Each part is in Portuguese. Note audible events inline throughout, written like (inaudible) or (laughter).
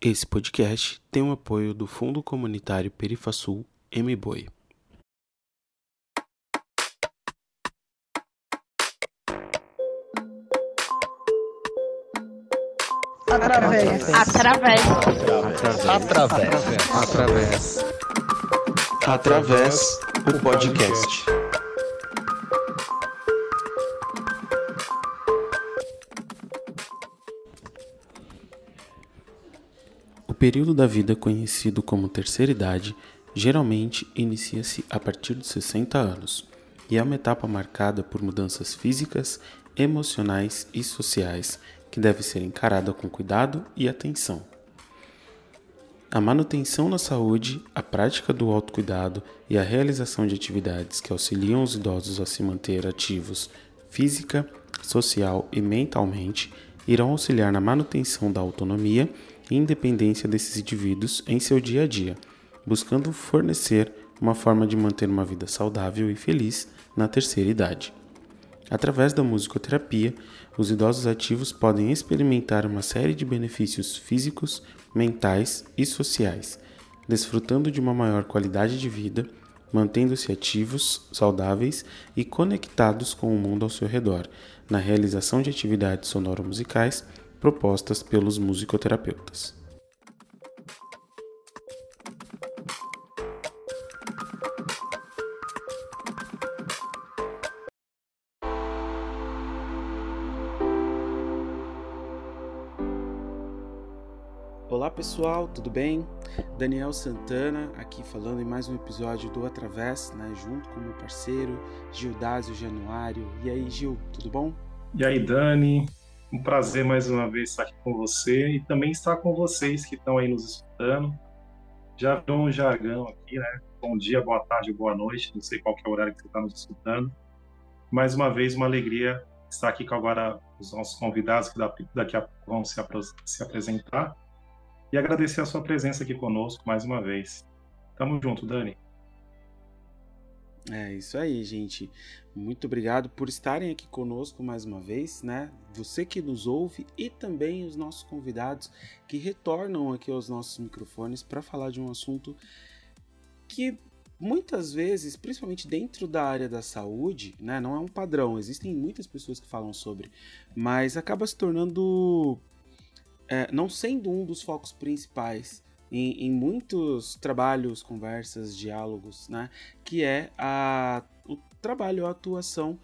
Esse podcast tem o apoio do Fundo Comunitário Perifasul MBoi. Através. Através. Através. Através. Através o podcast. Período da vida conhecido como terceira idade geralmente inicia-se a partir dos 60 anos e é uma etapa marcada por mudanças físicas, emocionais e sociais que deve ser encarada com cuidado e atenção. A manutenção na saúde, a prática do autocuidado e a realização de atividades que auxiliam os idosos a se manter ativos física, social e mentalmente irão auxiliar na manutenção da autonomia e independência desses indivíduos em seu dia a dia, buscando fornecer uma forma de manter uma vida saudável e feliz na terceira idade. Através da musicoterapia, os idosos ativos podem experimentar uma série de benefícios físicos, mentais e sociais, desfrutando de uma maior qualidade de vida, mantendo-se ativos, saudáveis e conectados com o mundo ao seu redor, na realização de atividades sonoro-musicais propostas pelos musicoterapeutas. Olá pessoal, tudo bem? Daniel Santana aqui falando em mais um episódio do Através, né, junto com meu parceiro Gildásio Januário. E aí, Gil, tudo bom? E aí, Dani? Um prazer mais uma vez estar aqui com você e também estar com vocês que estão aí nos escutando. Já virou um jargão aqui, né? Bom dia, boa tarde, boa noite, não sei qual é o horário que você está nos escutando. Mais uma vez, uma alegria estar aqui com agora os nossos convidados que daqui a pouco vão se, se apresentar e agradecer a sua presença aqui conosco mais uma vez. Tamo junto, Dani. É isso aí, gente. Muito obrigado por estarem aqui conosco mais uma vez, né? Você que nos ouve e também os nossos convidados que retornam aqui aos nossos microfones para falar de um assunto que muitas vezes, principalmente dentro da área da saúde, né, não é um padrão. Existem muitas pessoas que falam sobre, mas acaba se tornando é, não sendo um dos focos principais em, em, muitos trabalhos, conversas, diálogos, né? Que é a, o trabalho, a atuação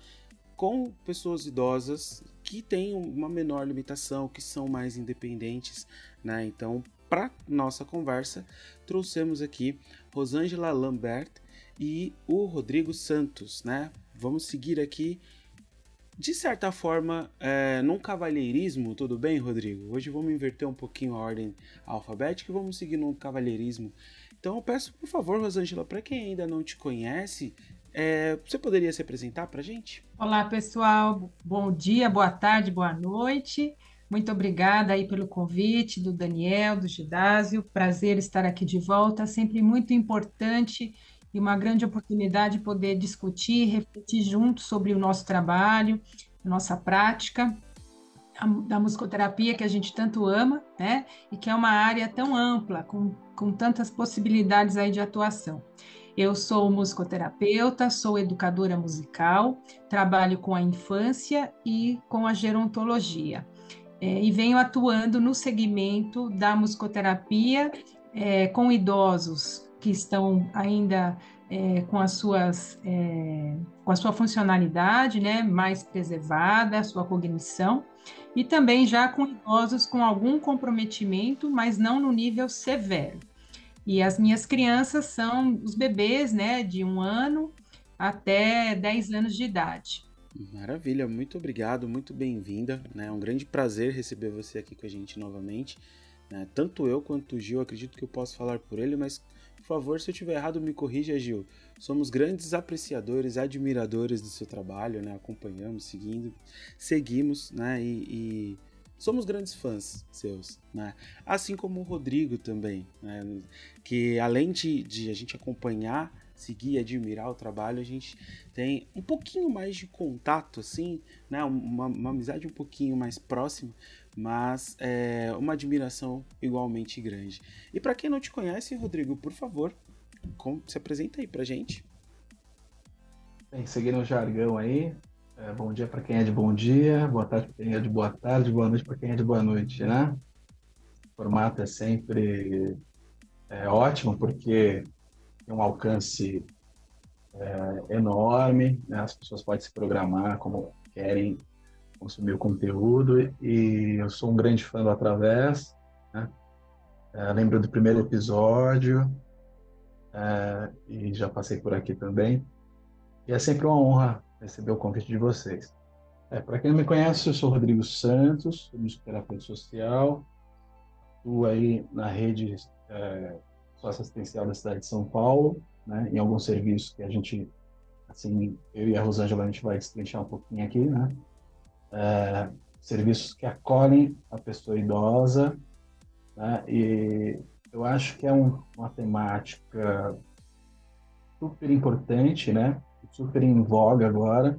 com pessoas idosas que têm uma menor limitação, que são mais independentes, né? Então, para nossa conversa, trouxemos aqui Rosângela Lambert e o Rodrigo Santos, né? Vamos seguir aqui de certa forma, é, num cavalheirismo, tudo bem, Rodrigo? Hoje vamos inverter um pouquinho a ordem alfabética e vamos seguir no cavalheirismo. Então eu peço, por favor, Rosângela, para quem ainda não te conhece, é, você poderia se apresentar para gente? Olá, pessoal. Bom dia, boa tarde, boa noite. Muito obrigada aí pelo convite do Daniel, do Gidásio. Prazer estar aqui de volta. Sempre muito importante e uma grande oportunidade de poder discutir, refletir juntos sobre o nosso trabalho, nossa prática da musicoterapia que a gente tanto ama, né? E que é uma área tão ampla, com, com tantas possibilidades aí de atuação. Eu sou musicoterapeuta, sou educadora musical, trabalho com a infância e com a gerontologia. É, e venho atuando no segmento da musicoterapia é, com idosos que estão ainda é, com as suas é, com a sua funcionalidade né, mais preservada, a sua cognição, e também já com idosos com algum comprometimento, mas não no nível severo. E as minhas crianças são os bebês né, de um ano até 10 anos de idade. Maravilha, muito obrigado, muito bem-vinda. Né? É um grande prazer receber você aqui com a gente novamente. Né? Tanto eu quanto o Gil, acredito que eu posso falar por ele, mas por favor, se eu estiver errado, me corrija, Gil. Somos grandes apreciadores, admiradores do seu trabalho, né? Acompanhamos, seguindo, seguimos, né? E, e somos grandes fãs seus, né? Assim como o Rodrigo também, né? Que além de, de a gente acompanhar seguir, admirar o trabalho, a gente tem um pouquinho mais de contato, assim, né? Uma, uma, amizade um pouquinho mais próxima, mas é uma admiração igualmente grande. E para quem não te conhece, Rodrigo, por favor, se apresenta aí pra gente. Bem, seguindo o jargão aí, é, bom dia para quem é de bom dia, boa tarde para quem é de boa tarde, boa noite para quem é de boa noite, né? O formato é sempre é, ótimo porque tem um alcance é, enorme, né? as pessoas podem se programar como querem consumir o conteúdo e eu sou um grande fã do Através, né? É, lembro do primeiro episódio é, e já passei por aqui também. E é sempre uma honra receber o convite de vocês. É, Para quem não me conhece, eu sou Rodrigo Santos, sou musicoterapeuta social, atuo aí na rede é, socioassistencial da cidade de São Paulo, né, em alguns serviços que a gente, assim, eu e a Rosângela, a gente vai destrinchar um pouquinho aqui, né? É, serviços que acolhem a pessoa idosa, né, e eu acho que é um, uma temática super importante, né? super em voga agora.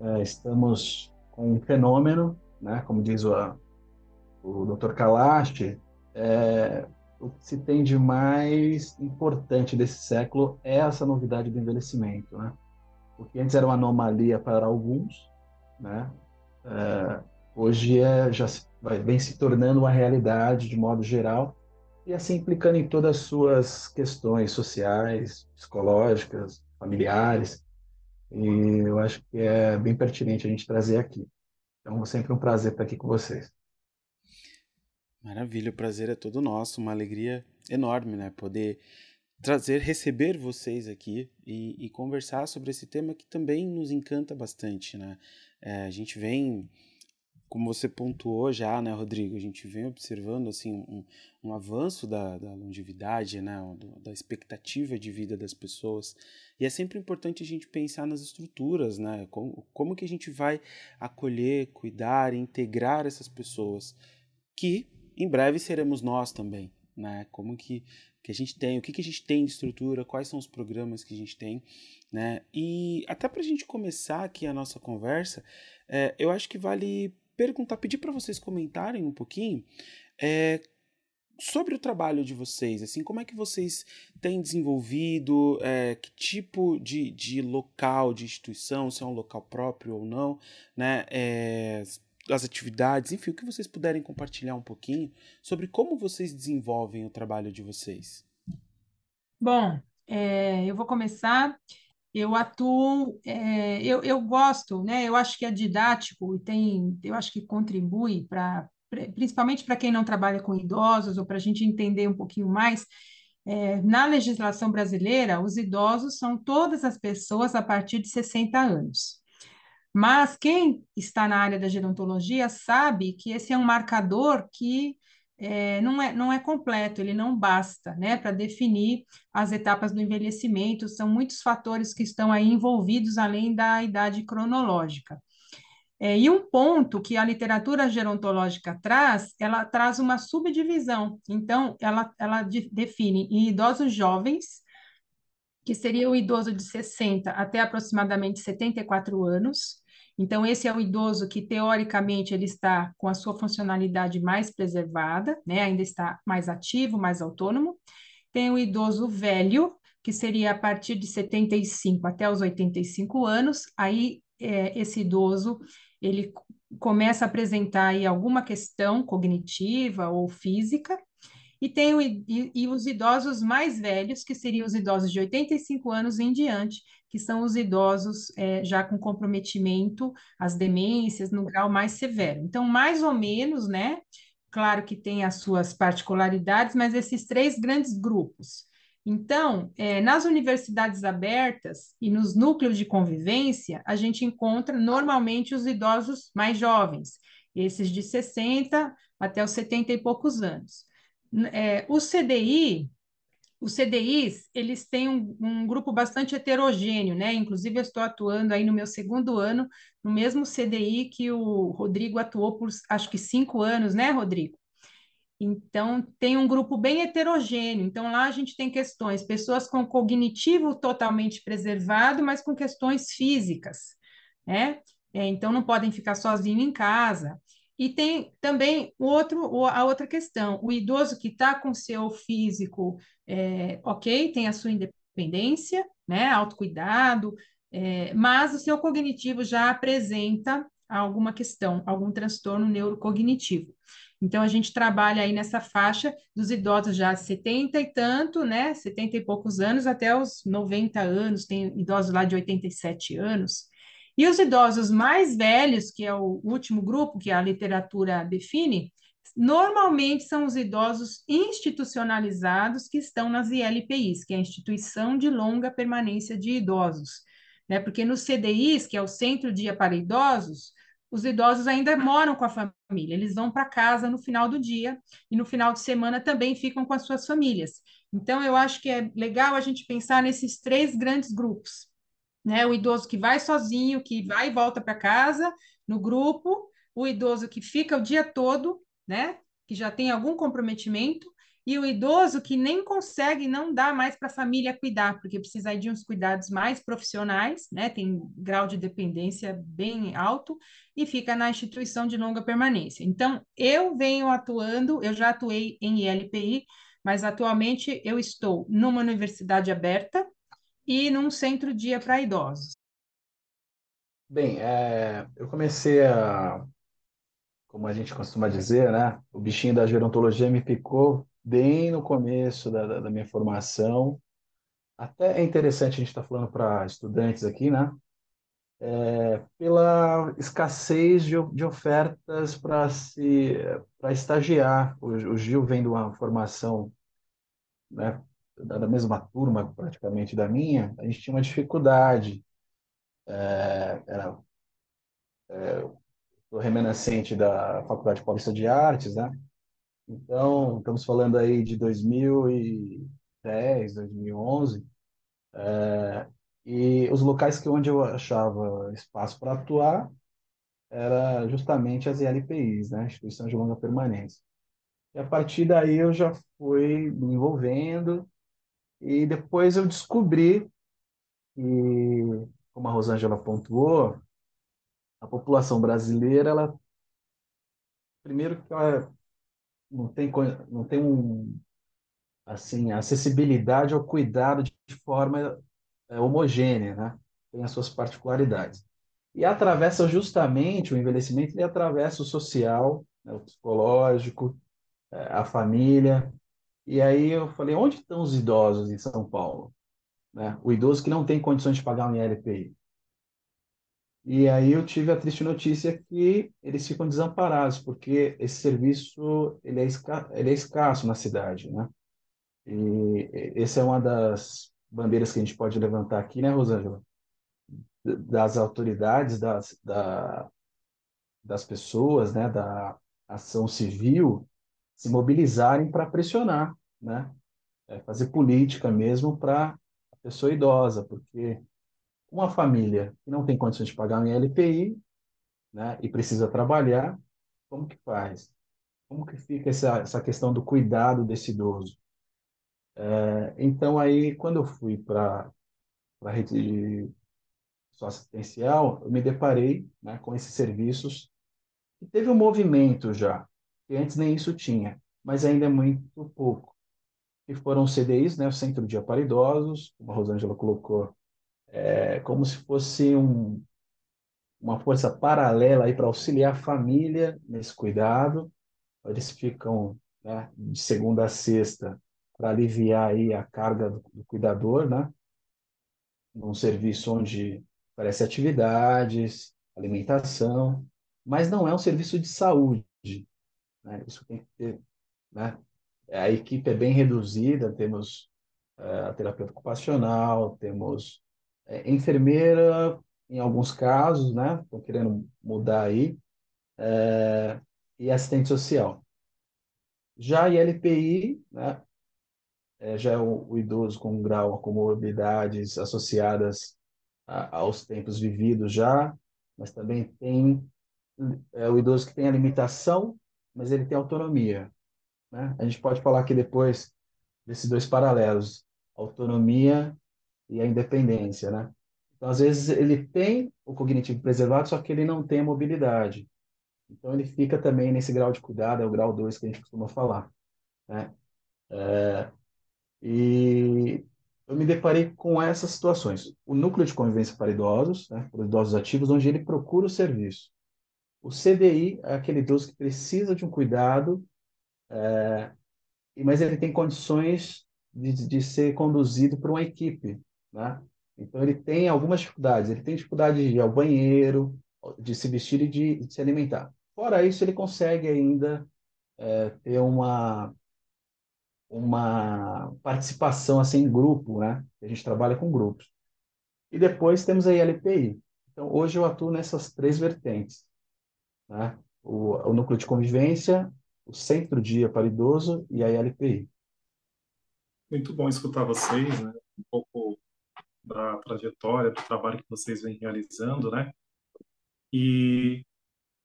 É, estamos com um fenômeno, né, como diz o, o Dr. Kalash, é, o que se tem de mais importante desse século é essa novidade do envelhecimento, né? O que antes era uma anomalia para alguns, né? É, hoje é, já vai, vem se tornando uma realidade de modo geral e assim implicando em todas as suas questões sociais, psicológicas, familiares. E eu acho que é bem pertinente a gente trazer aqui. Então, sempre um prazer estar aqui com vocês. Maravilha, o prazer é todo nosso, uma alegria enorme, né? Poder trazer, receber vocês aqui e, e conversar sobre esse tema que também nos encanta bastante, né? É, a gente vem como você pontuou já, né, Rodrigo, a gente vem observando assim um, um avanço da, da longevidade, né, da expectativa de vida das pessoas, e é sempre importante a gente pensar nas estruturas, né, como, como que a gente vai acolher, cuidar, integrar essas pessoas, que em breve seremos nós também, né, como que, que a gente tem, o que, que a gente tem de estrutura, quais são os programas que a gente tem, né, e até para a gente começar aqui a nossa conversa, é, eu acho que vale perguntar, pedir para vocês comentarem um pouquinho é, sobre o trabalho de vocês, assim, como é que vocês têm desenvolvido, é, que tipo de, de local, de instituição, se é um local próprio ou não, né, é, as atividades, enfim, o que vocês puderem compartilhar um pouquinho sobre como vocês desenvolvem o trabalho de vocês. Bom, é, eu vou começar eu atuo, é, eu, eu gosto, né? Eu acho que é didático e tem, eu acho que contribui para, principalmente para quem não trabalha com idosos ou para a gente entender um pouquinho mais. É, na legislação brasileira, os idosos são todas as pessoas a partir de 60 anos. Mas quem está na área da gerontologia sabe que esse é um marcador que é, não, é, não é completo, ele não basta né, para definir as etapas do envelhecimento, são muitos fatores que estão aí envolvidos além da idade cronológica. É, e um ponto que a literatura gerontológica traz, ela traz uma subdivisão. Então, ela, ela de, define em idosos jovens, que seria o idoso de 60 até aproximadamente 74 anos, então, esse é o idoso que, teoricamente, ele está com a sua funcionalidade mais preservada, né? ainda está mais ativo, mais autônomo. Tem o idoso velho, que seria a partir de 75 até os 85 anos. Aí, é, esse idoso, ele começa a apresentar aí alguma questão cognitiva ou física, e tem o, e, e, os idosos mais velhos, que seriam os idosos de 85 anos em diante, que são os idosos é, já com comprometimento, as demências no grau mais severo. Então, mais ou menos, né? Claro que tem as suas particularidades, mas esses três grandes grupos. Então, é, nas universidades abertas e nos núcleos de convivência, a gente encontra normalmente os idosos mais jovens, esses de 60 até os 70 e poucos anos. É, o CDI, os CDIs, eles têm um, um, grupo bastante heterogêneo, né? Inclusive, eu estou atuando aí no meu segundo ano, no mesmo CDI que o Rodrigo atuou por, acho que cinco anos, né, Rodrigo? Então, tem um grupo bem heterogêneo. Então, lá a gente tem questões, pessoas com cognitivo totalmente preservado, mas com questões físicas, né? É, então, não podem ficar sozinhos em casa. E tem também outro, a outra questão, o idoso que está com seu físico é, ok, tem a sua independência, né, autocuidado, é, mas o seu cognitivo já apresenta alguma questão, algum transtorno neurocognitivo. Então, a gente trabalha aí nessa faixa dos idosos já 70 e tanto, né? 70 e poucos anos, até os 90 anos, tem idosos lá de 87 anos. E os idosos mais velhos, que é o último grupo que a literatura define, normalmente são os idosos institucionalizados que estão nas ILPIs, que é a Instituição de Longa Permanência de Idosos. Né? Porque nos CDIs, que é o Centro Dia para Idosos, os idosos ainda moram com a família, eles vão para casa no final do dia e no final de semana também ficam com as suas famílias. Então, eu acho que é legal a gente pensar nesses três grandes grupos. Né? O idoso que vai sozinho, que vai e volta para casa no grupo, o idoso que fica o dia todo, né? que já tem algum comprometimento, e o idoso que nem consegue, não dá mais para a família cuidar, porque precisa de uns cuidados mais profissionais, né? Tem grau de dependência bem alto e fica na instituição de longa permanência. Então, eu venho atuando, eu já atuei em ILPI, mas atualmente eu estou numa universidade aberta e num centro dia para idosos. Bem, é, eu comecei a, como a gente costuma dizer, né? O bichinho da gerontologia me picou bem no começo da, da, da minha formação. Até é interessante a gente estar tá falando para estudantes aqui, né? É, pela escassez de, de ofertas para se para estagiar. O, o, Gil vem de uma formação né, da, mesma turma praticamente da minha, a gente tinha uma dificuldade. É, era é, o remanescente da Faculdade Paulista de Artes, né? Então, estamos falando aí de 2010, 2011, é, e os locais que onde eu achava espaço para atuar era justamente as ILPIs, né, Instituição de Longa Permanência. E a partir daí eu já fui me envolvendo e depois eu descobri que, como a Rosângela pontuou, a população brasileira, ela primeiro que ela não tem, não tem um, assim, acessibilidade ao cuidado de forma é, homogênea, né? Tem as suas particularidades. E atravessa justamente o envelhecimento, ele atravessa o social, né, o psicológico, é, a família. E aí eu falei, onde estão os idosos em São Paulo? Né? O idoso que não tem condições de pagar um ILPI. E aí eu tive a triste notícia que eles ficam desamparados, porque esse serviço ele é, esca ele é escasso na cidade, né? E essa é uma das bandeiras que a gente pode levantar aqui, né, Rosângela? Das autoridades, das, da, das pessoas, né, da ação civil, se mobilizarem para pressionar, né? É fazer política mesmo para a pessoa idosa, porque uma família que não tem condições de pagar um LPI, né, e precisa trabalhar, como que faz? Como que fica essa, essa questão do cuidado desse idoso? É, então, aí, quando eu fui para a rede socioassistencial, eu me deparei né, com esses serviços e teve um movimento já, que antes nem isso tinha, mas ainda é muito pouco. E foram CDIs, né, o Centro de Aparidosos, como a Rosângela colocou é, como se fosse um, uma força paralela para auxiliar a família nesse cuidado. Eles ficam né, de segunda a sexta para aliviar aí a carga do, do cuidador, né? Num serviço onde oferece atividades, alimentação, mas não é um serviço de saúde. Né? Isso tem que ter. Né? A equipe é bem reduzida, temos é, a terapeuta ocupacional, temos é, enfermeira, em alguns casos, né? Estou querendo mudar aí, é, e assistente social. Já a ILPI, né? É, já é o, o, idoso com grau a comorbidades associadas a, aos tempos vividos já, mas também tem é, o idoso que tem a limitação, mas ele tem autonomia. Né? A gente pode falar aqui depois desses dois paralelos, autonomia e a independência, né? Então, às vezes, ele tem o cognitivo preservado, só que ele não tem a mobilidade. Então, ele fica também nesse grau de cuidado, é o grau 2 que a gente costuma falar. Né? É, e eu me deparei com essas situações. O núcleo de convivência para idosos, né, para idosos ativos, onde ele procura o serviço. O CDI é aquele idoso que precisa de um cuidado, é, mas ele tem condições de, de ser conduzido por uma equipe. Né? Então, ele tem algumas dificuldades. Ele tem dificuldade de ir ao banheiro, de se vestir e de, de se alimentar. Fora isso, ele consegue ainda é, ter uma, uma participação assim, em grupo, né? A gente trabalha com grupos. E depois temos a LPI. Então, hoje eu atuo nessas três vertentes. Né? O, o núcleo de convivência, o centro-dia para idoso e a LPI. Muito bom escutar vocês, né? um pouco da trajetória, do trabalho que vocês vêm realizando, né? E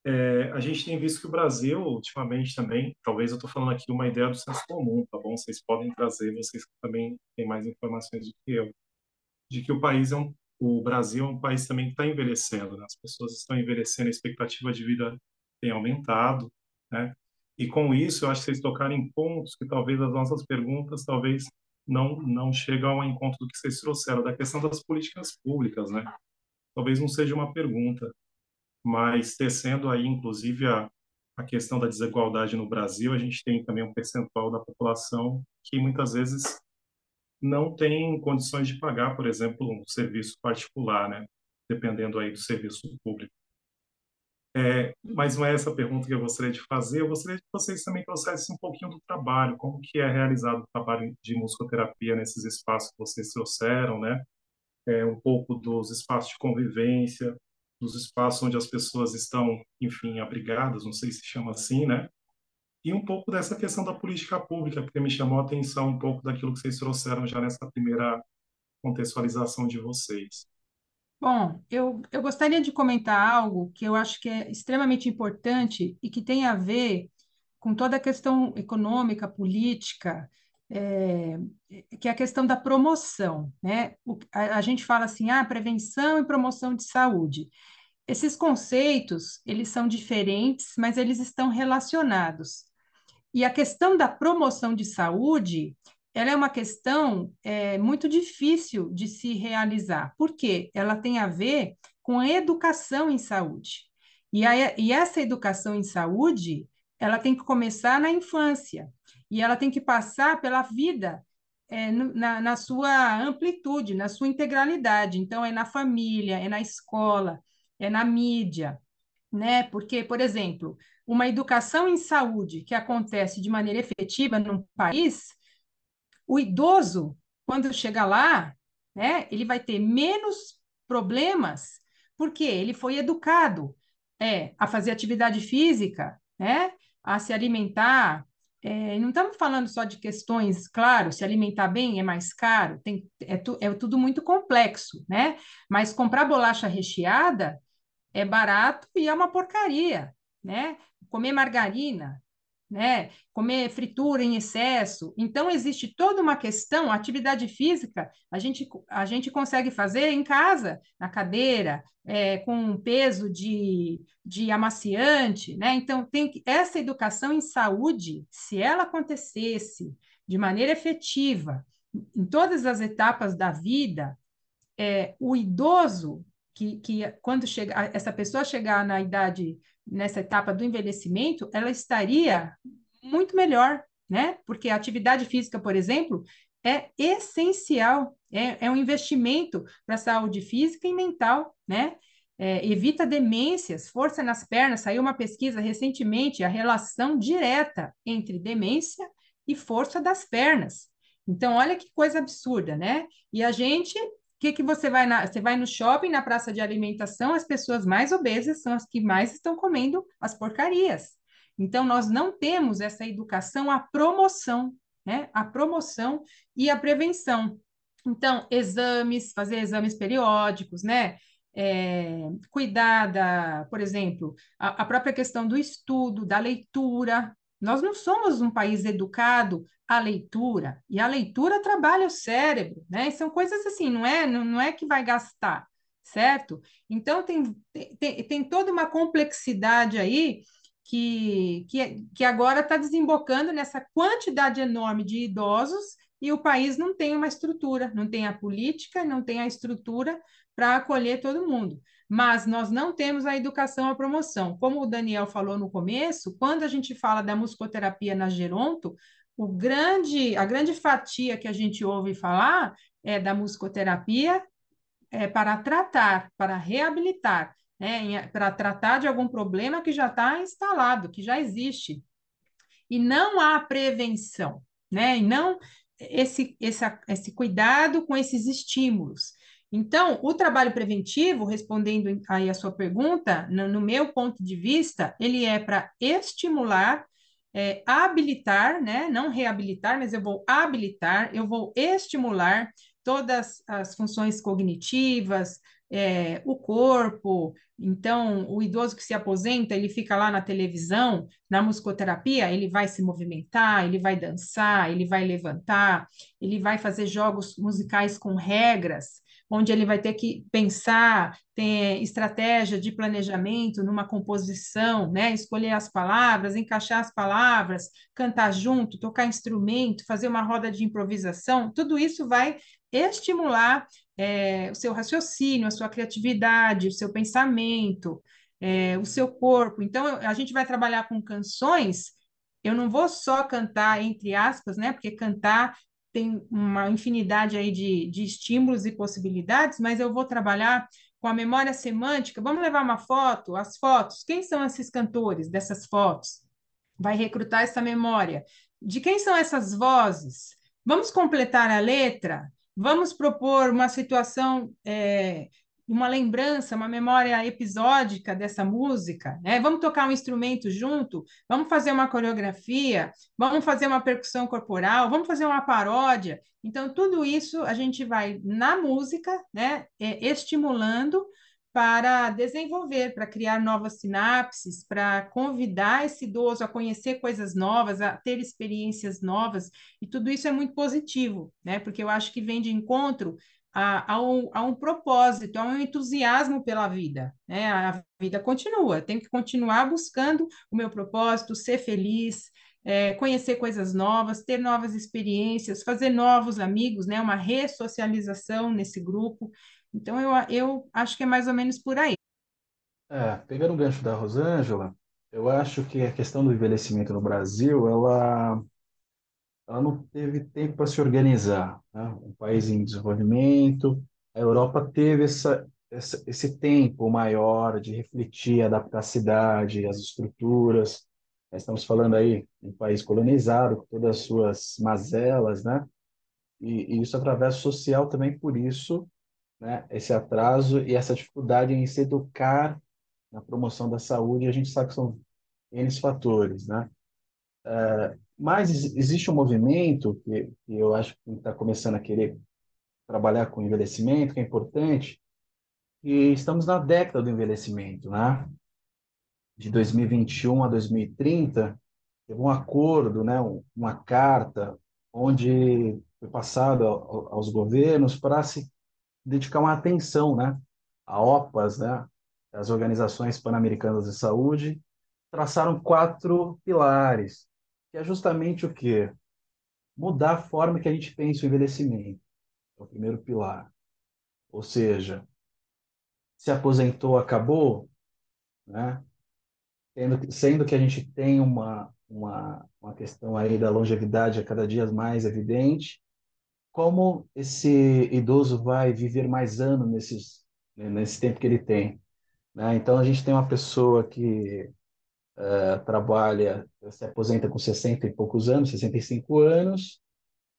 é, a gente tem visto que o Brasil, ultimamente também, talvez eu estou falando aqui uma ideia do senso comum, tá bom? Vocês podem trazer, vocês também têm mais informações do que eu, de que o país é um, o Brasil é um país também que está envelhecendo, né? As pessoas estão envelhecendo, a expectativa de vida tem aumentado, né? E com isso, eu acho que vocês tocaram em pontos que talvez as nossas perguntas talvez não não chegam ao encontro do que vocês trouxeram, da questão das políticas públicas, né? Talvez não seja uma pergunta, mas tecendo aí, inclusive, a, a questão da desigualdade no Brasil, a gente tem também um percentual da população que muitas vezes não tem condições de pagar, por exemplo, um serviço particular, né? dependendo aí do serviço público. É, mas não é essa pergunta que eu gostaria de fazer. Eu gostaria que vocês também trouxessem um pouquinho do trabalho, como que é realizado o trabalho de musicoterapia nesses espaços que vocês trouxeram, né? É, um pouco dos espaços de convivência, dos espaços onde as pessoas estão, enfim, abrigadas, não sei se chama assim, né? E um pouco dessa questão da política pública, porque me chamou a atenção um pouco daquilo que vocês trouxeram já nessa primeira contextualização de vocês. Bom, eu, eu gostaria de comentar algo que eu acho que é extremamente importante e que tem a ver com toda a questão econômica, política, é, que é a questão da promoção, né? O, a, a, gente fala assim, ah, prevenção e promoção de saúde. Esses conceitos, eles são diferentes, mas eles estão relacionados. E a questão da promoção de saúde, ela é uma questão é, muito difícil de se realizar. Por quê? Ela tem a ver com a educação em saúde. E, a, e essa educação em saúde, ela tem que começar na infância e ela tem que passar pela vida é, na, na sua amplitude, na sua integralidade. Então, é na família, é na escola, é na mídia, né? Porque, por exemplo, uma educação em saúde que acontece de maneira efetiva num país, o idoso, quando chega lá, né, ele vai ter menos problemas, porque ele foi educado é, a fazer atividade física, né, a se alimentar. É, não estamos falando só de questões, claro, se alimentar bem é mais caro, tem, é, tu, é tudo muito complexo, né? Mas comprar bolacha recheada é barato e é uma porcaria, né? Comer margarina, né? Comer fritura em excesso. Então, existe toda uma questão, atividade física, a gente, a gente consegue fazer em casa, na cadeira, é, com peso de, de amaciante, né? Então, tem essa educação em saúde, se ela acontecesse de maneira efetiva em todas as etapas da vida, é, o idoso que, que quando chega, essa pessoa chegar na idade nessa etapa do envelhecimento, ela estaria muito melhor, né? Porque a atividade física, por exemplo, é essencial, é, é um investimento para a saúde física e mental, né? É, evita demências, força nas pernas. Saiu uma pesquisa recentemente, a relação direta entre demência e força das pernas. Então, olha que coisa absurda, né? E a gente que, que você vai na, você vai no shopping, na praça de alimentação, as pessoas mais obesas são as que mais estão comendo as porcarias. Então, nós não temos essa educação, a promoção, né? A promoção e a prevenção. Então, exames, fazer exames periódicos, né? É, cuidar da, por exemplo, a, a própria questão do estudo, da leitura, nós não somos um país educado à leitura, e a leitura trabalha o cérebro, né? São coisas assim, não é, não, não é que vai gastar, certo? Então, tem, tem, tem toda uma complexidade aí que, que, que agora está desembocando nessa quantidade enorme de idosos e o país não tem uma estrutura, não tem a política, não tem a estrutura para acolher todo mundo. Mas nós não temos a educação à promoção. Como o Daniel falou no começo, quando a gente fala da musicoterapia na Geronto, o grande, a grande fatia que a gente ouve falar é da musicoterapia é, para tratar, para reabilitar, né, para tratar de algum problema que já está instalado, que já existe. E não há prevenção, né? E não esse, esse, esse cuidado com esses estímulos. Então, o trabalho preventivo, respondendo aí a sua pergunta, no, no meu ponto de vista, ele é para estimular, é, habilitar, né? Não reabilitar, mas eu vou habilitar, eu vou estimular todas as funções cognitivas, é, o corpo. Então, o idoso que se aposenta, ele fica lá na televisão, na musicoterapia, ele vai se movimentar, ele vai dançar, ele vai levantar, ele vai fazer jogos musicais com regras onde ele vai ter que pensar, ter estratégia de planejamento numa composição, né? escolher as palavras, encaixar as palavras, cantar junto, tocar instrumento, fazer uma roda de improvisação, tudo isso vai estimular é, o seu raciocínio, a sua criatividade, o seu pensamento, é, o seu corpo. Então, a gente vai trabalhar com canções. Eu não vou só cantar entre aspas, né? Porque cantar tem uma infinidade aí de, de estímulos e possibilidades, mas eu vou trabalhar com a memória semântica. Vamos levar uma foto, as fotos. Quem são esses cantores dessas fotos? Vai recrutar essa memória. De quem são essas vozes? Vamos completar a letra? Vamos propor uma situação é, uma lembrança, uma memória episódica dessa música, né? Vamos tocar um instrumento junto, vamos fazer uma coreografia, vamos fazer uma percussão corporal, vamos fazer uma paródia. Então, tudo isso a gente vai na música, né, é, estimulando para desenvolver, para criar novas sinapses, para convidar esse idoso a conhecer coisas novas, a ter experiências novas, e tudo isso é muito positivo, né? Porque eu acho que vem de encontro a, a, um, a um propósito, a um entusiasmo pela vida. Né? A vida continua, tenho que continuar buscando o meu propósito, ser feliz, é, conhecer coisas novas, ter novas experiências, fazer novos amigos, né? uma ressocialização nesse grupo. Então, eu, eu acho que é mais ou menos por aí. É, pegando o gancho da Rosângela, eu acho que a questão do envelhecimento no Brasil, ela ela não teve tempo para se organizar. Né? Um país em desenvolvimento, a Europa teve essa, essa, esse tempo maior de refletir, adaptar a cidade, as estruturas. Nós estamos falando aí de um país colonizado, com todas as suas mazelas, né? E, e isso através social também por isso, né? Esse atraso e essa dificuldade em se educar na promoção da saúde, a gente sabe que são N fatores, né? Uh, mas existe um movimento que, que eu acho que está começando a querer trabalhar com envelhecimento, que é importante, e estamos na década do envelhecimento, né? De 2021 a 2030, teve um acordo, né? uma carta, onde foi passado aos governos para se dedicar uma atenção, né? A OPAS, né? As Organizações Pan-Americanas de Saúde, traçaram quatro pilares que é justamente o quê? Mudar a forma que a gente pensa o envelhecimento. É o primeiro pilar. Ou seja, se aposentou, acabou, né? Sendo, sendo que a gente tem uma, uma, uma questão aí da longevidade a cada dia mais evidente, como esse idoso vai viver mais anos nesses, nesse tempo que ele tem. Né? Então, a gente tem uma pessoa que uh, trabalha, se aposenta com 60 e poucos anos, 65 anos,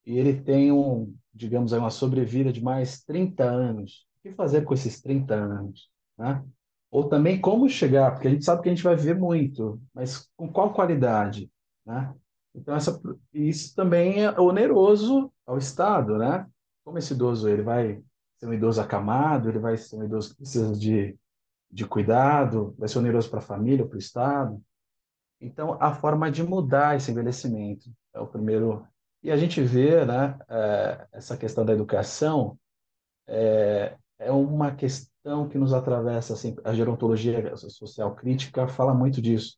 e ele tem um, digamos, uma sobrevida de mais 30 anos. O que fazer com esses 30 anos? Né? Ou também como chegar, porque a gente sabe que a gente vai viver muito, mas com qual qualidade? Né? Então, essa, isso também é oneroso ao Estado, né? Como esse idoso, ele vai ser um idoso acamado, ele vai ser um idoso que precisa de, de cuidado, vai ser oneroso para a família, para o Estado. Então, a forma de mudar esse envelhecimento é o primeiro. E a gente vê né, é, essa questão da educação, é, é uma questão que nos atravessa, assim, a gerontologia social crítica fala muito disso.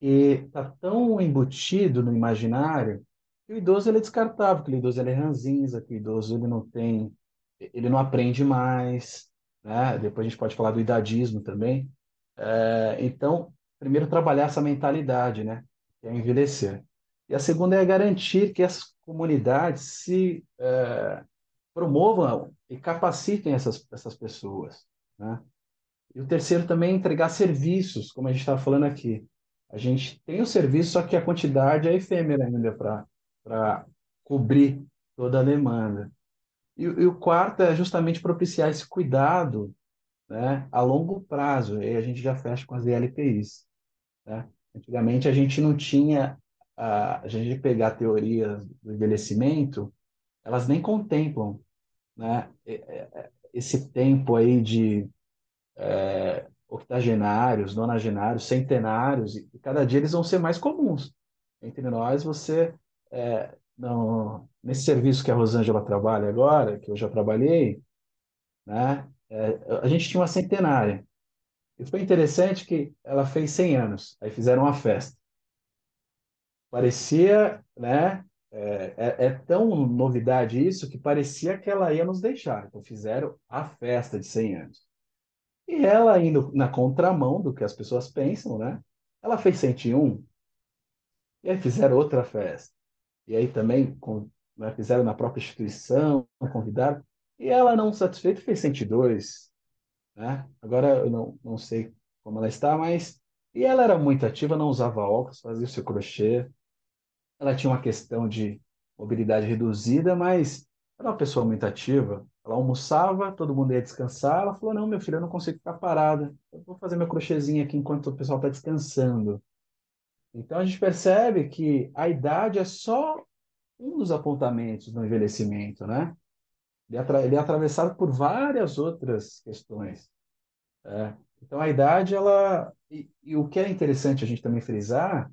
E está tão embutido no imaginário que o idoso ele é descartável, que o idoso ele é ranzinza, que o idoso ele não tem, ele não aprende mais, né? Depois a gente pode falar do idadismo também. É, então, primeiro trabalhar essa mentalidade, né? Que é envelhecer. E a segunda é garantir que as comunidades se é, promovam e capacitem essas, essas pessoas. Né? E o terceiro também é entregar serviços, como a gente estava falando aqui. A gente tem o serviço, só que a quantidade é efêmera ainda para cobrir toda a demanda. E, e, o quarto é justamente propiciar esse cuidado né, a longo prazo. E a gente já fecha com as DLPIs. Né? Antigamente a gente não tinha, a, a gente pegar teorias do envelhecimento, elas nem contemplam né, esse tempo aí de é, octogenários, nonagenários, centenários, e cada dia eles vão ser mais comuns. Entre nós, você, é, não, nesse serviço que a Rosângela trabalha agora, que eu já trabalhei, né, é, a gente tinha uma centenária. E foi interessante que ela fez 100 anos, aí fizeram uma festa. Parecia, né, é, é, é, tão novidade isso que parecia que ela ia nos deixar. Então fizeram a festa de 100 anos. E ela indo na contramão do que as pessoas pensam, né? Ela fez 101. E aí fizeram outra festa. E aí também com, né, fizeram na própria instituição, convidaram. E ela não satisfeita fez 102. Né? Agora eu não, não sei como ela está, mas... E ela era muito ativa, não usava óculos, fazia o seu crochê, ela tinha uma questão de mobilidade reduzida, mas era uma pessoa muito ativa. Ela almoçava, todo mundo ia descansar. Ela falou: Não, meu filho, eu não consigo ficar parada. Eu vou fazer meu crochêzinho aqui enquanto o pessoal está descansando. Então a gente percebe que a idade é só um dos apontamentos do envelhecimento, né? Ele é, atravessado por várias outras questões. É. Então a idade, ela. E, e o que é interessante a gente também frisar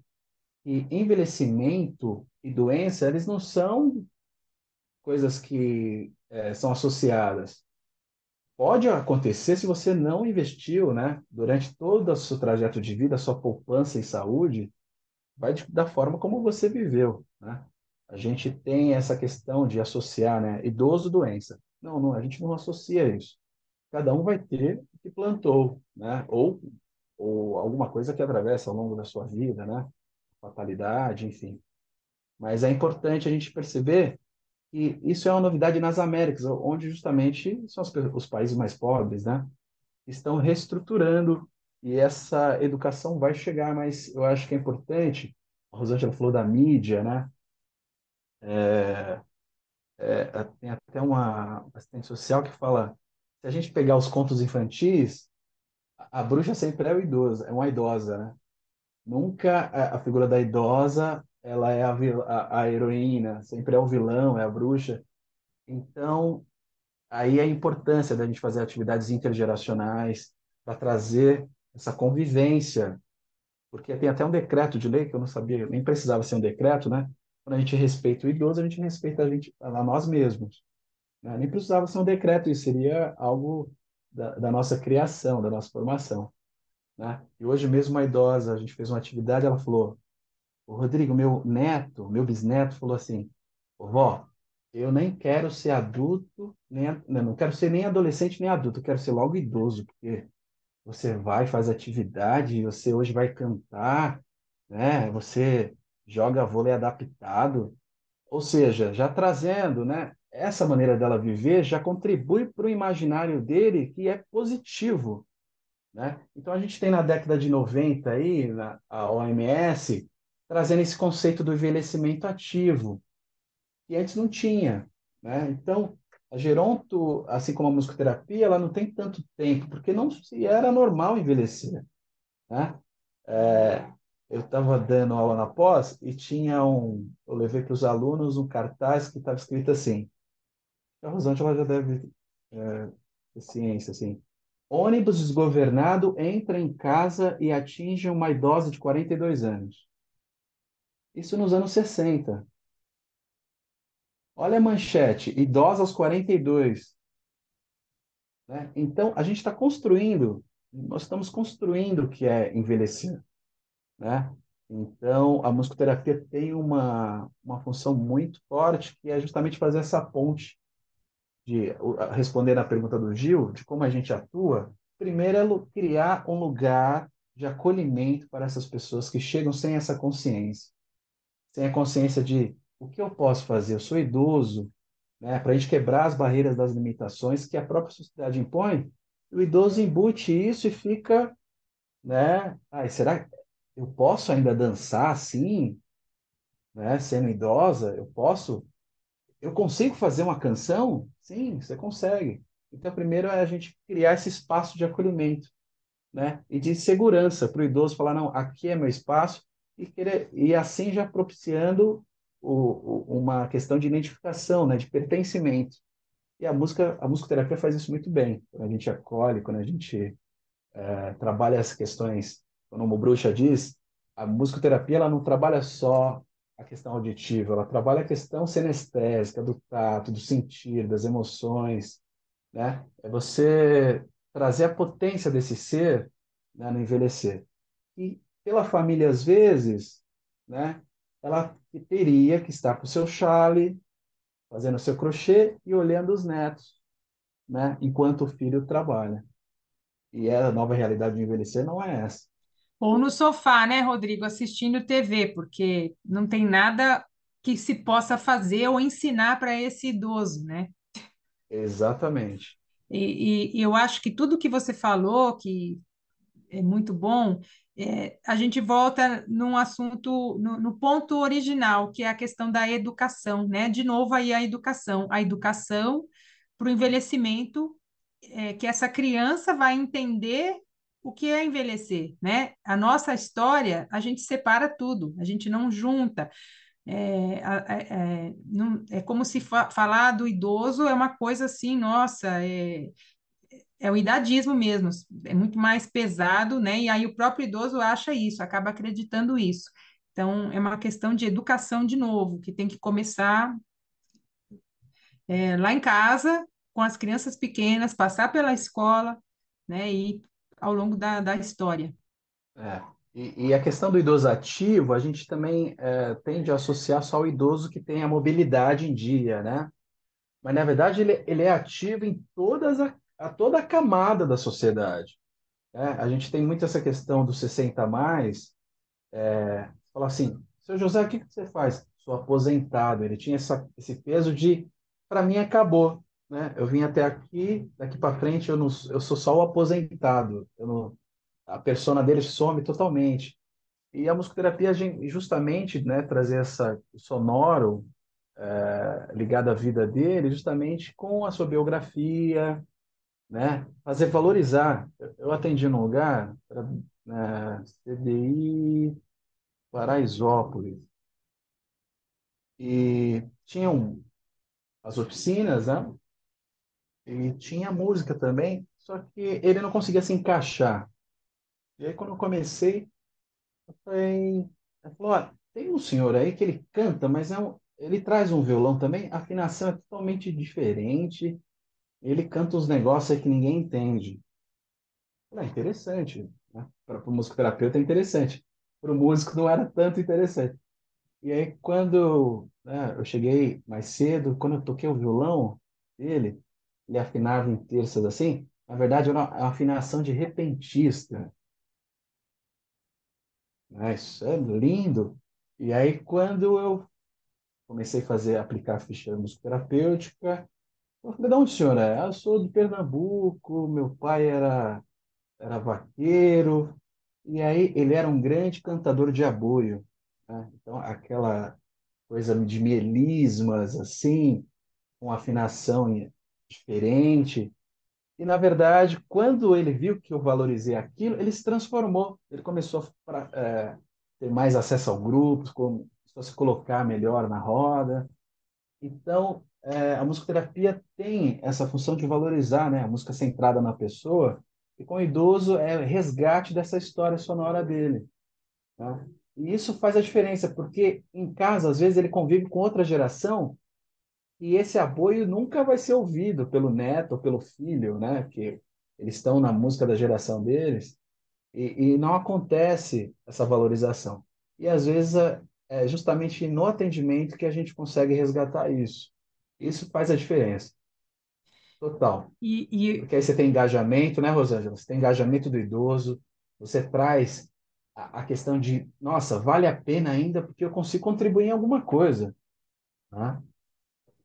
e envelhecimento e doença, eles não são coisas que é, são associadas. Pode acontecer se você não investiu, né? Durante todo o seu trajeto de vida, sua poupança em saúde, vai de, da forma como você viveu, né? A gente tem essa questão de associar, né? Idoso, doença. Não, não, a gente não associa isso. Cada um vai ter o que plantou, né? Ou, ou alguma coisa que atravessa ao longo da sua vida, né? fatalidade, enfim. Mas é importante a gente perceber que isso é uma novidade nas Américas, onde justamente são os, países mais pobres, né? Estão reestruturando e essa educação vai chegar, mas eu acho que é importante. A Rosângela falou da mídia, né? É, é, tem até uma assistente social que fala: se a gente pegar os contos infantis, a, a bruxa sempre é o idoso, é uma idosa, né? Nunca a, figura da idosa ela é a, a, a heroína, sempre é o vilão, é a bruxa. Então, aí a importância da gente fazer atividades intergeracionais para trazer essa convivência, porque tem até um decreto de lei que eu não sabia, nem precisava ser um decreto, né? Quando a gente respeita o idoso, a gente respeita a gente a nós mesmos. Né? Nem precisava ser um decreto, isso seria algo da, da nossa criação, da nossa formação. Né? E hoje mesmo uma idosa, a gente fez uma atividade, ela falou, Rodrigo, meu neto, meu bisneto, falou assim, vó, eu nem quero ser adulto, nem, não quero ser nem adolescente nem adulto, eu quero ser logo idoso, porque você vai, faz atividade, você hoje vai cantar, né? Você joga vôlei adaptado, ou seja, já trazendo, né? Essa maneira dela viver já contribui para o imaginário dele que é positivo, né? Então, a gente tem na década de 90 aí, na, a OMS, trazendo esse conceito do envelhecimento ativo, que antes não tinha. Né? Então, a geronto, assim como a musicoterapia, ela não tem tanto tempo, porque não se era normal envelhecer. Né? É, eu estava dando aula na pós e tinha um, eu levei para os alunos um cartaz que estava escrito assim, a Rosângela já deve é, ter ciência, assim, Ônibus desgovernado entra em casa e atinge uma idosa de 42 anos. Isso nos anos 60. Olha a manchete, idosa aos 42. Né? Então, a gente está construindo, nós estamos construindo o que é envelhecer. Né? Então, a musicoterapia tem uma, uma função muito forte, que é justamente fazer essa ponte, de responder à pergunta do Gil, de como a gente atua. Primeiro é criar um lugar de acolhimento para essas pessoas que chegam sem essa consciência, sem a consciência de o que eu posso fazer, eu sou idoso, né? para a gente quebrar as barreiras das limitações que a própria sociedade impõe, o idoso embute isso e fica, né? Ai, será eu posso ainda dançar assim, né? Sendo idosa, eu posso? Eu consigo fazer uma canção? Sim, você consegue. Então, primeiro é a gente criar esse espaço de acolhimento, né? E de segurança para o idoso falar, não, aqui é meu espaço e querer e assim já propiciando o, o, uma questão de identificação, né? De pertencimento. E a música, a musicoterapia faz isso muito bem. Quando a gente acolhe, quando a gente é, trabalha as questões, como o Bruxa diz, a musicoterapia ela não trabalha só a questão auditiva, ela trabalha a questão sinestésica, do tato, do sentir, das emoções, né? É você trazer a potência desse ser né, no envelhecer. E pela família, às vezes, né, ela teria que estar com o seu chale, fazendo seu crochê e olhando os netos, né? Enquanto o filho trabalha. E a nova realidade de envelhecer não é essa. Ou no sofá, né, Rodrigo, assistindo TV, porque não tem nada que se possa fazer ou ensinar para esse idoso, né? Exatamente. E, e, e eu acho que tudo que você falou, que é muito bom, é, a gente volta num assunto, no, no, ponto original, que é a questão da educação, né? De novo aí a educação, a educação para o envelhecimento, é, que essa criança vai entender o que é envelhecer, né? A nossa história, a gente separa tudo, a gente não junta. É, é, não, é como se fa falar do idoso é uma coisa assim, nossa, é, é o idadismo mesmo, é muito mais pesado, né? E aí o próprio idoso acha isso, acaba acreditando isso. Então, é uma questão de educação de novo, que tem que começar é, lá em casa, com as crianças pequenas, passar pela escola, né? E ao longo da, da história. É. E, e, a questão do idoso ativo, a gente também é, tende a associar só o idoso que tem a mobilidade em dia, né? Mas, na verdade, ele, ele é ativo em todas a, a toda a camada da sociedade. Né? A gente tem muito essa questão dos 60 a mais, é, falar assim, seu José, o que, que você faz? Sou aposentado. Ele tinha essa, esse peso de, para mim, acabou. Né? Eu vim até aqui, daqui para frente eu, não, eu sou só o aposentado. Não, a persona dele some totalmente. E a musicoterapia, justamente, né, trazer essa sonoro é, ligado à vida dele, justamente com a sua biografia, né? Fazer valorizar. Eu atendi num lugar, né, CDI Paraisópolis, e tinham as oficinas, né? E tinha música também, só que ele não conseguia se encaixar. E aí, quando eu comecei, eu falei, ele falou, tem um senhor aí que ele canta, mas é um, ele traz um violão também, a afinação é totalmente diferente, ele canta uns negócios aí que ninguém entende. É interessante. Né? Para o musicoterapeuta é interessante. Para o músico não era tanto interessante. E aí, quando né, eu cheguei mais cedo, quando eu toquei o violão dele, ele afinava em terças assim. Na verdade, era uma afinação de repentista. Né? Isso é lindo. E aí, quando eu comecei a fazer, aplicar ficha musicoterapêutica, eu falei, de onde o senhor é? Ah, eu sou de Pernambuco, meu pai era, era vaqueiro, e aí ele era um grande cantador de aboio. Né? Então, aquela coisa de mielismas, assim, com afinação diferente. E, na verdade, quando ele viu que eu valorizei aquilo, ele se transformou. Ele começou a é, ter mais acesso ao grupo, começou a se colocar melhor na roda. Então, é, a musicoterapia tem essa função de valorizar né, a música centrada na pessoa, e com o idoso é resgate dessa história sonora dele. Tá? E isso faz a diferença, porque em casa, às vezes, ele convive com outra geração e esse apoio nunca vai ser ouvido pelo neto ou pelo filho, né? Que eles estão na música da geração deles e, e não acontece essa valorização. E às vezes é, é justamente no atendimento que a gente consegue resgatar isso. Isso faz a diferença. Total. E, e... Porque aí você tem engajamento, né, Rosângela? Você tem engajamento do idoso, você traz a, a questão de, nossa, vale a pena ainda porque eu consigo contribuir em alguma coisa. Né?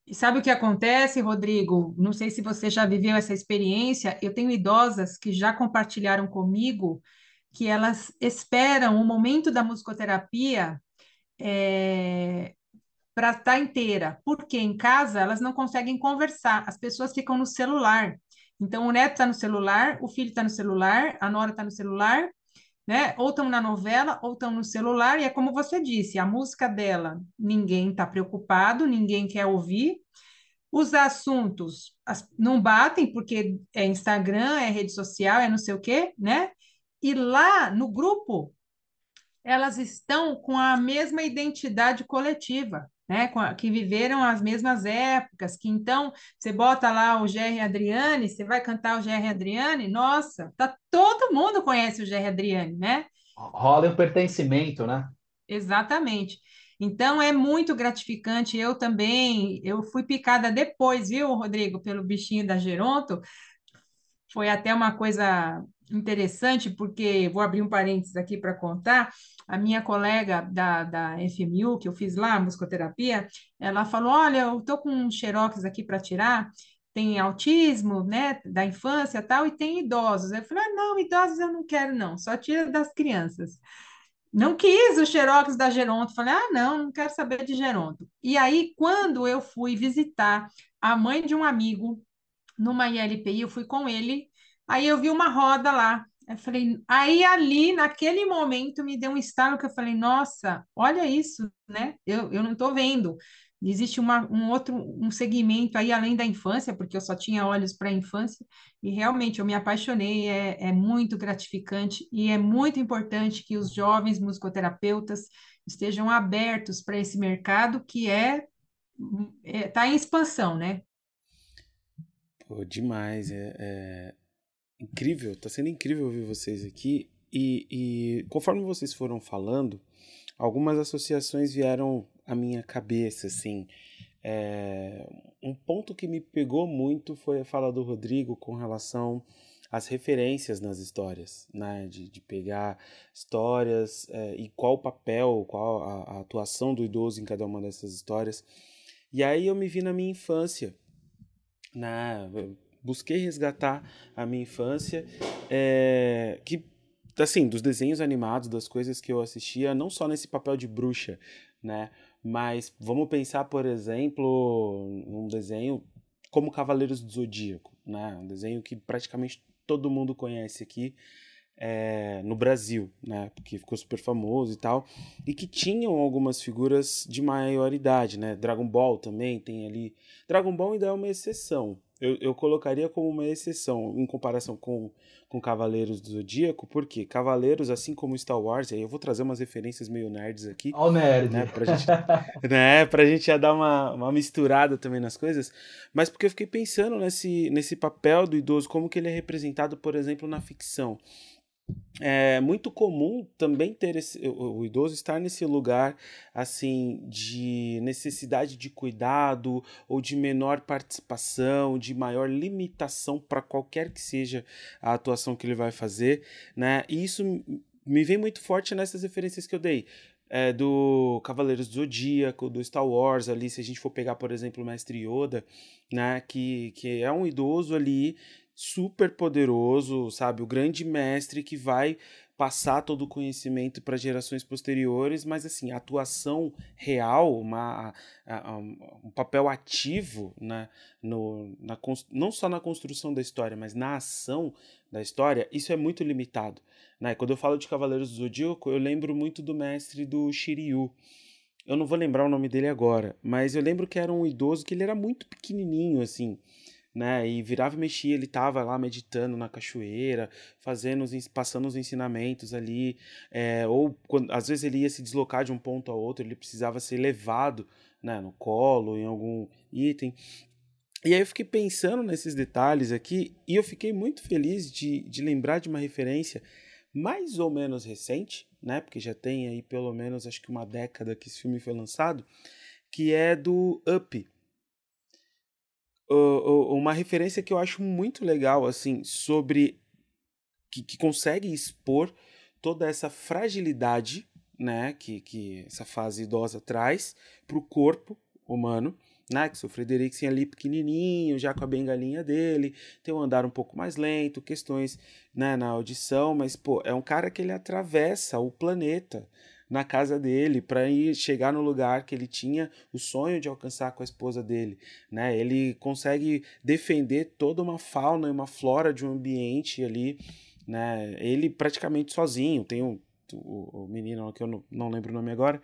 E sabe o que acontece, Rodrigo? Não sei se você já viveu essa experiência. Eu tenho idosas que já compartilharam comigo que elas esperam o momento da musicoterapia é, para estar tá inteira, porque em casa elas não conseguem conversar, as pessoas ficam no celular. Então, o neto está no celular, o filho está no celular, a nora está no celular, né? Ou estão na novela, ou estão no celular, e é como você disse, a música dela, ninguém está preocupado, ninguém quer ouvir. Os assuntos as, não batem, porque é Instagram, é rede social, é não sei o quê, né? E lá no grupo, elas estão com a mesma identidade coletiva né, que viveram as mesmas épocas, que então você bota lá o Gerry Adriane, você vai cantar o Gerry Adriane, nossa, tá, todo mundo conhece o Gerry Adriane, né? Rola o pertencimento, né? Exatamente. Então é muito gratificante. Eu também, eu fui picada depois, viu, Rodrigo, pelo bichinho da Geronto. Foi até uma coisa interessante, porque vou abrir um parênteses aqui para contar. A minha colega da, da FMU, que eu fiz lá, musicoterapia, ela falou: Olha, eu estou com um xerox aqui para tirar. Tem autismo, né, da infância tal, e tem idosos. Eu falei: ah, Não, idosos eu não quero, não, só tira das crianças. Não quis o xerox da Geronto. Falei: Ah, não, não quero saber de Geronto. E aí, quando eu fui visitar a mãe de um amigo numa ILPI, eu fui com ele Aí eu vi uma roda lá. Eu falei, aí ali, naquele momento, me deu um estalo que eu falei, nossa, olha isso, né? Eu, eu não estou vendo. Existe uma, um outro um segmento aí além da infância, porque eu só tinha olhos para a infância, e realmente eu me apaixonei, é, é muito gratificante e é muito importante que os jovens musicoterapeutas estejam abertos para esse mercado que é está é, tá em expansão, né? Pô, demais. É, é, incrível, tá sendo incrível ouvir vocês aqui. E, e conforme vocês foram falando, algumas associações vieram à minha cabeça, assim. É, um ponto que me pegou muito foi a fala do Rodrigo com relação às referências nas histórias, né? De, de pegar histórias é, e qual o papel, qual a, a atuação do idoso em cada uma dessas histórias. E aí eu me vi na minha infância, né? Busquei resgatar a minha infância, é, que assim, dos desenhos animados, das coisas que eu assistia, não só nesse papel de bruxa, né? Mas vamos pensar, por exemplo, num desenho como Cavaleiros do Zodíaco, né? Um desenho que praticamente todo mundo conhece aqui é, no Brasil, né? Porque ficou super famoso e tal. E que tinham algumas figuras de maior idade, né? Dragon Ball também tem ali. Dragon Ball ainda é uma exceção, eu, eu colocaria como uma exceção em comparação com, com Cavaleiros do Zodíaco, porque Cavaleiros, assim como Star Wars, aí eu vou trazer umas referências meio nerds aqui. Ó, nerd. Né, pra gente, (laughs) né, pra gente já dar uma, uma misturada também nas coisas, mas porque eu fiquei pensando nesse, nesse papel do idoso, como que ele é representado, por exemplo, na ficção é muito comum também ter esse, o, o, idoso estar nesse lugar assim de necessidade de cuidado ou de menor participação, de maior limitação para qualquer que seja a atuação que ele vai fazer, né? E isso me vem muito forte nessas referências que eu dei. É, do Cavaleiros do Zodíaco, do Star Wars ali, se a gente for pegar, por exemplo, o Mestre Yoda, né, que, que é um idoso ali super poderoso, sabe? O grande mestre que vai passar todo o conhecimento para gerações posteriores, mas assim, a atuação real, uma, a, a, um papel ativo né, no, na, não só na construção da história, mas na ação da história, isso é muito limitado. Né? Quando eu falo de Cavaleiros do Zodíaco, eu lembro muito do mestre do Shiryu. Eu não vou lembrar o nome dele agora, mas eu lembro que era um idoso que ele era muito pequenininho, assim né? E virava e mexia, ele tava lá meditando na cachoeira, fazendo os, passando os ensinamentos ali, é, ou quando, às vezes ele ia se deslocar de um ponto a outro, ele precisava ser levado né, no colo, em algum item. E aí eu fiquei pensando nesses detalhes aqui e eu fiquei muito feliz de, de lembrar de uma referência mais ou menos recente, né? Porque já tem aí pelo menos acho que uma década que esse filme foi lançado, que é do Up. Uma referência que eu acho muito legal, assim, sobre. que, que consegue expor toda essa fragilidade, né? Que, que essa fase idosa traz para o corpo humano né? Que o Frederiksen ali pequenininho, já com a bengalinha dele, tem um andar um pouco mais lento, questões né, na audição, mas pô, é um cara que ele atravessa o planeta na casa dele para ir chegar no lugar que ele tinha o sonho de alcançar com a esposa dele, né? Ele consegue defender toda uma fauna e uma flora de um ambiente ali, né? Ele praticamente sozinho, tem o, o, menino que eu não, não lembro o nome agora,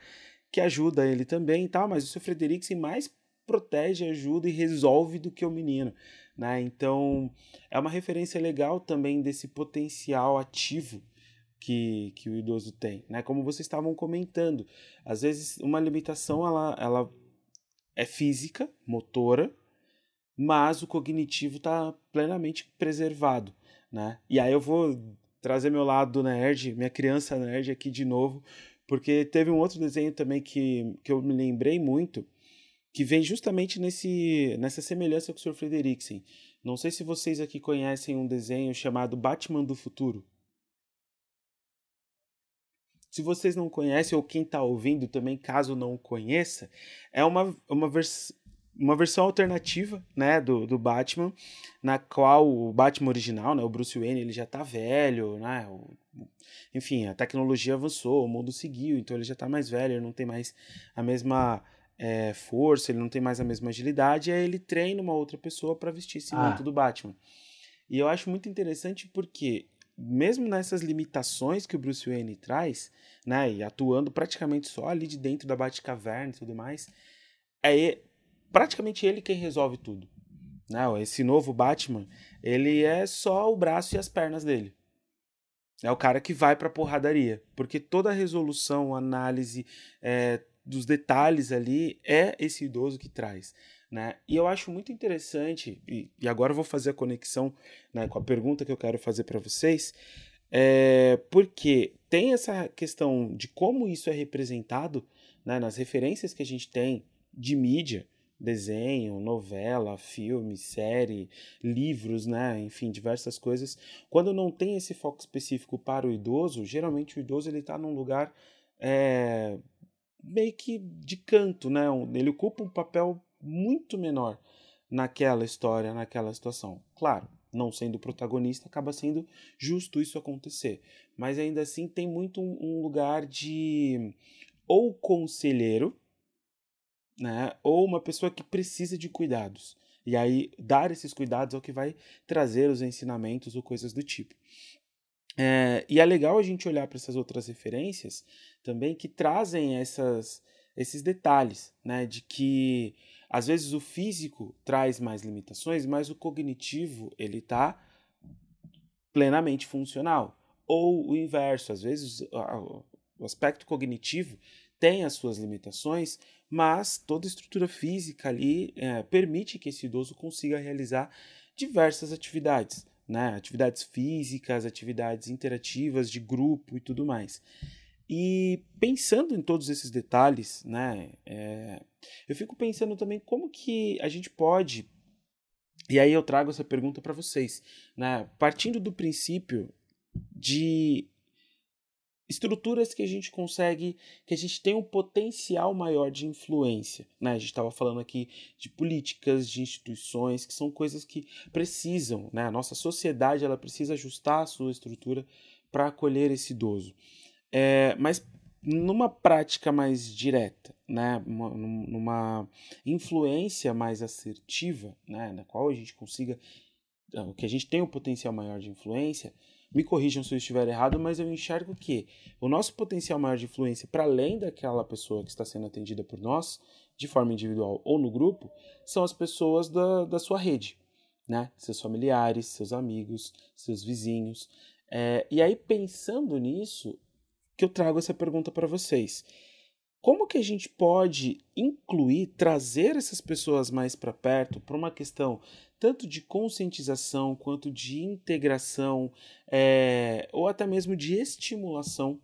que ajuda ele também e mas o seu Frederiksen mais protege, ajuda e resolve do que o menino. Né? Então, é uma referência legal também desse potencial ativo que, que o idoso tem. Né? Como vocês estavam comentando, às vezes uma limitação ela, ela é física, motora, mas o cognitivo está plenamente preservado. Né? E aí eu vou trazer meu lado nerd, minha criança nerd aqui de novo, porque teve um outro desenho também que, que eu me lembrei muito, que vem justamente nesse, nessa semelhança com o Sr. Frederiksen. Não sei se vocês aqui conhecem um desenho chamado Batman do Futuro. Se vocês não conhecem, ou quem está ouvindo também, caso não conheça, é uma, uma, vers uma versão alternativa né, do, do Batman, na qual o Batman original, né, o Bruce Wayne, ele já está velho, né, o, enfim, a tecnologia avançou, o mundo seguiu, então ele já está mais velho, ele não tem mais a mesma é, força, ele não tem mais a mesma agilidade, e aí ele treina uma outra pessoa para vestir esse ah. manto do Batman. E eu acho muito interessante porque, mesmo nessas limitações que o Bruce Wayne traz, né, e atuando praticamente só ali de dentro da Batcaverna e tudo mais, é praticamente ele quem resolve tudo. Né? Esse novo Batman, ele é só o braço e as pernas dele. É o cara que vai pra porradaria. Porque toda a resolução, análise, é, dos detalhes ali é esse idoso que traz. Né? E eu acho muito interessante, e, e agora eu vou fazer a conexão né, com a pergunta que eu quero fazer para vocês, é, porque tem essa questão de como isso é representado né, nas referências que a gente tem de mídia, desenho, novela, filme, série, livros, né, enfim, diversas coisas. Quando não tem esse foco específico para o idoso, geralmente o idoso ele está num lugar é, meio que de canto, né? Ele ocupa um papel muito menor naquela história, naquela situação. Claro, não sendo protagonista, acaba sendo justo isso acontecer. Mas ainda assim tem muito um lugar de ou conselheiro, né? Ou uma pessoa que precisa de cuidados. E aí, dar esses cuidados é o que vai trazer os ensinamentos ou coisas do tipo. É, e é legal a gente olhar para essas outras referências também que trazem essas, esses detalhes, né? De que às vezes o físico traz mais limitações, mas o cognitivo ele está plenamente funcional. Ou o inverso, às vezes o aspecto cognitivo tem as suas limitações, mas toda a estrutura física ali é, permite que esse idoso consiga realizar diversas atividades né? Atividades físicas, atividades interativas de grupo e tudo mais. E pensando em todos esses detalhes, né? É, eu fico pensando também como que a gente pode. E aí eu trago essa pergunta para vocês, né? Partindo do princípio de estruturas que a gente consegue, que a gente tem um potencial maior de influência. Né? A gente estava falando aqui de políticas, de instituições, que são coisas que precisam, né? a nossa sociedade ela precisa ajustar a sua estrutura para acolher esse idoso. É, mas numa prática mais direta, né? Uma, numa influência mais assertiva, né? na qual a gente consiga, que a gente tem um potencial maior de influência, me corrijam se eu estiver errado, mas eu enxergo que o nosso potencial maior de influência, para além daquela pessoa que está sendo atendida por nós, de forma individual ou no grupo, são as pessoas da, da sua rede, né? Seus familiares, seus amigos, seus vizinhos. É, e aí, pensando nisso, que eu trago essa pergunta para vocês. como que a gente pode incluir, trazer essas pessoas mais para perto para uma questão tanto de conscientização quanto de integração é, ou até mesmo de estimulação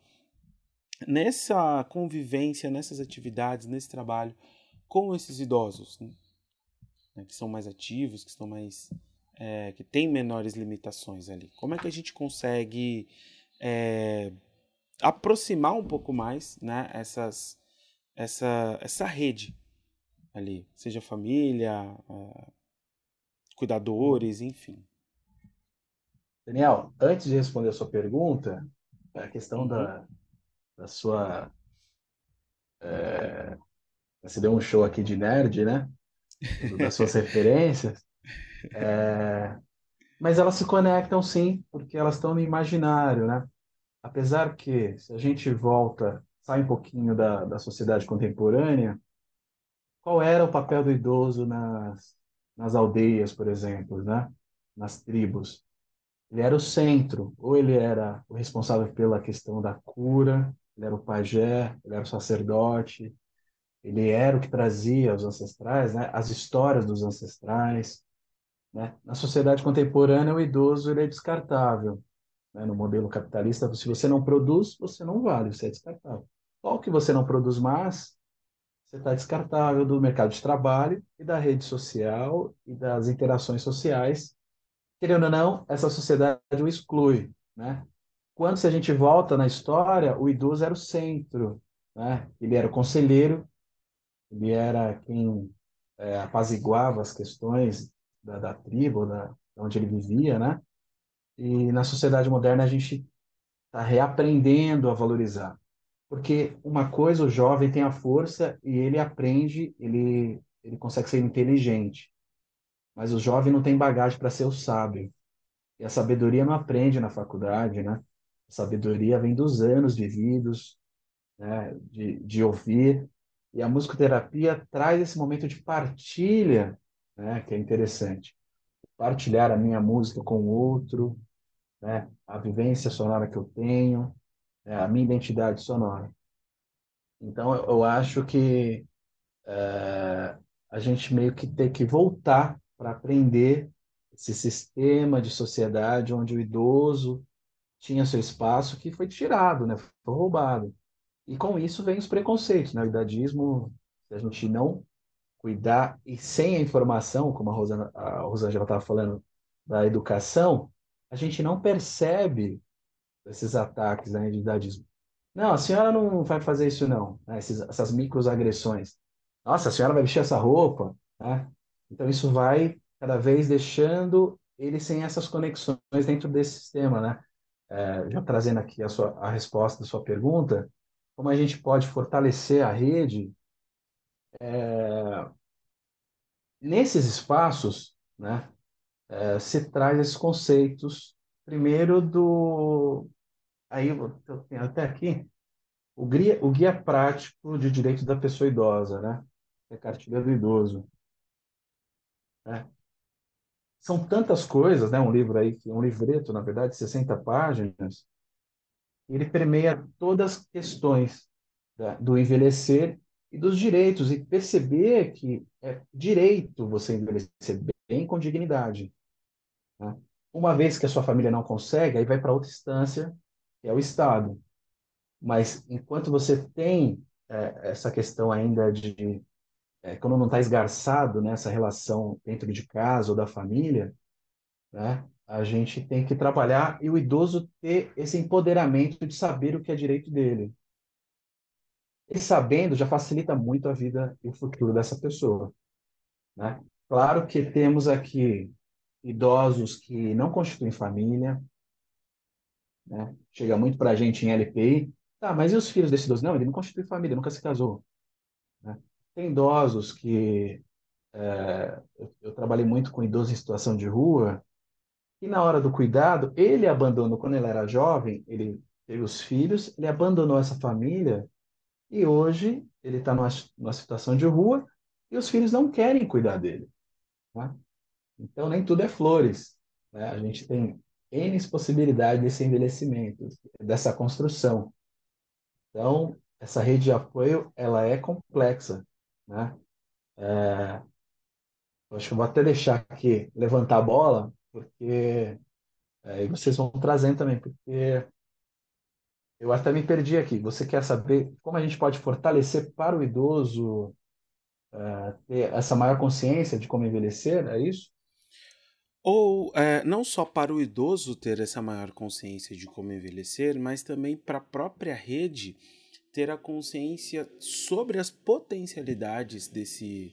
nessa convivência, nessas atividades, nesse trabalho com esses idosos, né, que são mais ativos, que estão mais é, que têm menores limitações ali. Como é que a gente consegue é, aproximar um pouco mais, né, essas essa, essa rede ali, seja família, uh, cuidadores, enfim. Daniel, antes de responder a sua pergunta, a questão uhum. da, da sua. É, você deu um show aqui de nerd, né? Das suas (laughs) referências. É, mas elas se conectam sim, porque elas estão no imaginário, né? Apesar que, se a gente volta sai um pouquinho da, da sociedade contemporânea, qual era o papel do idoso nas, nas aldeias, por exemplo, né? nas tribos? Ele era o centro, ou ele era o responsável pela questão da cura, ele era o pajé, ele era o sacerdote, ele era o que trazia os ancestrais, né? as histórias dos ancestrais. Né? Na sociedade contemporânea, o idoso ele é descartável. Né? No modelo capitalista, se você não produz, você não vale, você é descartável. Qual que você não produz mais, você está descartável do mercado de trabalho e da rede social e das interações sociais. Querendo ou não, essa sociedade o exclui, né? Quando se a gente volta na história, o idoso era o centro, né? Ele era o conselheiro, ele era quem é, apaziguava as questões da, da tribo, da, onde ele vivia, né? E na sociedade moderna a gente está reaprendendo a valorizar. Porque uma coisa, o jovem tem a força e ele aprende, ele, ele consegue ser inteligente. Mas o jovem não tem bagagem para ser o sábio. E a sabedoria não aprende na faculdade, né? A sabedoria vem dos anos vividos, né? de, de ouvir. E a musicoterapia traz esse momento de partilha, né? que é interessante. Partilhar a minha música com o outro, né? a vivência sonora que eu tenho, é a minha identidade sonora. Então, eu acho que é, a gente meio que tem que voltar para aprender esse sistema de sociedade onde o idoso tinha seu espaço que foi tirado, né? foi roubado. E com isso vem os preconceitos. Né? O idadismo, se a gente não cuidar e sem a informação, como a Rosana, a Rosângela estava falando, da educação, a gente não percebe esses ataques né, de. Não, a senhora não vai fazer isso não, né, esses, essas microagressões. Nossa, a senhora vai vestir essa roupa, né? Então isso vai cada vez deixando ele sem essas conexões dentro desse sistema, né? É, já trazendo aqui a, sua, a resposta da sua pergunta, como a gente pode fortalecer a rede é, nesses espaços, né? É, se traz esses conceitos primeiro do aí eu tenho até aqui o guia, o guia prático de direito da pessoa idosa, né? É cartilha do idoso. Né? São tantas coisas, né? Um livro aí, um livreto, na verdade, 60 páginas, ele permeia todas as questões da, do envelhecer e dos direitos, e perceber que é direito você envelhecer bem com dignidade. Né? Uma vez que a sua família não consegue, aí vai para outra instância, que é o Estado. Mas enquanto você tem é, essa questão ainda de é, quando não está esgarçado nessa relação dentro de casa ou da família, né, a gente tem que trabalhar e o idoso ter esse empoderamento de saber o que é direito dele. E sabendo já facilita muito a vida e o futuro dessa pessoa. Né? Claro que temos aqui idosos que não constituem família, né? chega muito para a gente em LPI, tá, mas e os filhos desse idoso? Não, ele não constitui família, nunca se casou. Né? Tem idosos que, é, eu, eu, trabalhei muito com idosos em situação de rua, e na hora do cuidado, ele abandonou, quando ele era jovem, ele teve os filhos, ele abandonou essa família, e hoje ele está numa, numa situação de rua, e os filhos não querem cuidar dele. Tá? Então, nem tudo é flores. Né? A gente tem N possibilidades desse envelhimento, dessa construção. Então, essa rede de apoio ela é complexa, né? É, acho que eu vou até deixar aqui levantar a bola, porque é, e vocês vão trazendo também, porque eu até me perdi aqui. Você quer saber como a gente pode fortalecer para o idoso é, ter essa maior consciência de como envelhecer? É isso? Ou é, não só para o idoso ter essa maior consciência de como envelhecer, mas também para a própria rede ter a consciência sobre as potencialidades desse,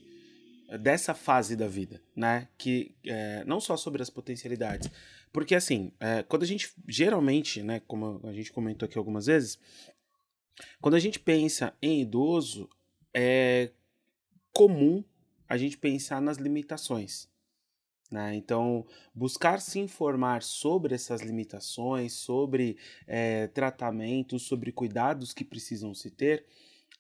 dessa fase da vida, né? Que é, não só sobre as potencialidades, porque assim, é, quando a gente geralmente, né, como a gente comentou aqui algumas vezes, quando a gente pensa em idoso, é comum a gente pensar nas limitações. Né? Então, buscar se informar sobre essas limitações, sobre é, tratamentos, sobre cuidados que precisam se ter,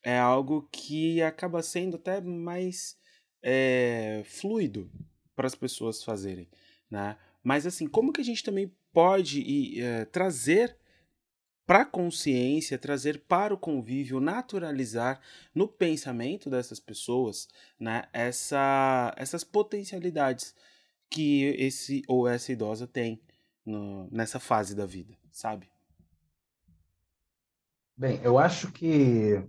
é algo que acaba sendo até mais é, fluido para as pessoas fazerem. Né? Mas, assim, como que a gente também pode é, trazer para a consciência, trazer para o convívio, naturalizar no pensamento dessas pessoas né, essa, essas potencialidades que esse ou essa idosa tem no, nessa fase da vida, sabe? Bem, eu acho que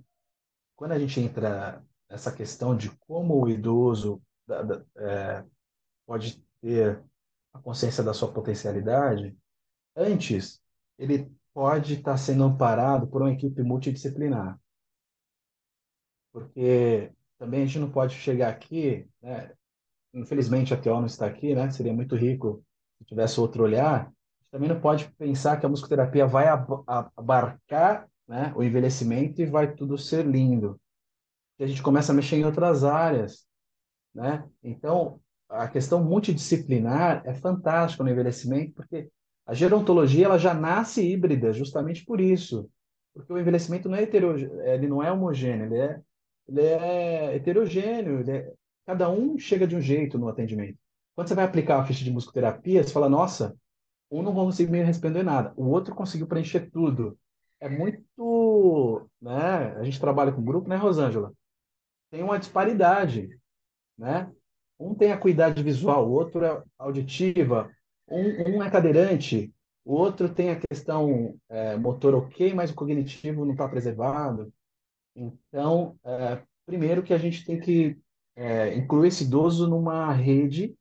quando a gente entra nessa questão de como o idoso é, pode ter a consciência da sua potencialidade, antes ele pode estar sendo amparado por uma equipe multidisciplinar. Porque também a gente não pode chegar aqui, né, infelizmente a TO não está aqui, né? Seria muito rico se tivesse outro olhar. A gente também não pode pensar que a musicoterapia vai abarcar né, o envelhecimento e vai tudo ser lindo. E a gente começa a mexer em outras áreas, né? Então, a questão multidisciplinar é fantástica no envelhecimento, porque a gerontologia ela já nasce híbrida justamente por isso, porque o envelhecimento não é heterogêneo, ele não é homogêneo, ele é, ele é heterogêneo, ele é, Cada um chega de um jeito no atendimento. Quando você vai aplicar a ficha de musicoterapia, você fala, nossa, um não conseguiu me responder nada, o outro conseguiu preencher tudo. É muito, né? A gente trabalha com grupo, né, Rosângela? Tem uma disparidade, né? Um tem acuidade visual, o outro é auditiva, um, um é cadeirante, o outro tem a questão é, motor ok, mas o cognitivo não está preservado. Então, é, primeiro que a gente tem que é, incluir esse idoso numa rede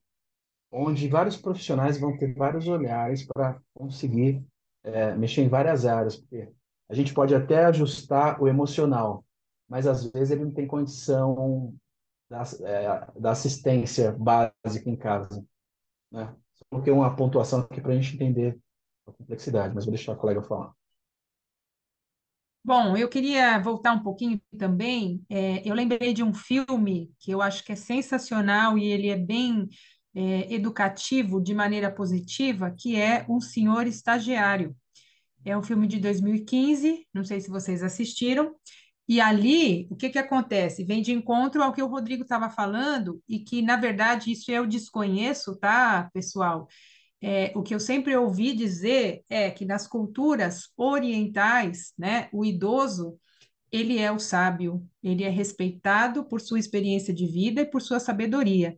onde vários profissionais vão ter vários olhares para conseguir é, mexer em várias áreas, porque a gente pode até ajustar o emocional, mas às vezes ele não tem condição da, é, da assistência básica em casa. Né? Só coloquei uma pontuação aqui para a gente entender a complexidade, mas vou deixar a colega falar. Bom, eu queria voltar um pouquinho também. É, eu lembrei de um filme que eu acho que é sensacional e ele é bem é, educativo de maneira positiva, que é Um Senhor Estagiário. É um filme de 2015, não sei se vocês assistiram. E ali, o que que acontece? Vem de encontro ao que o Rodrigo estava falando e que, na verdade, isso eu desconheço, tá, pessoal? é, o que eu sempre ouvi dizer é que nas culturas orientais, né, o idoso ele é o sábio, ele é respeitado por sua experiência de vida e por sua sabedoria.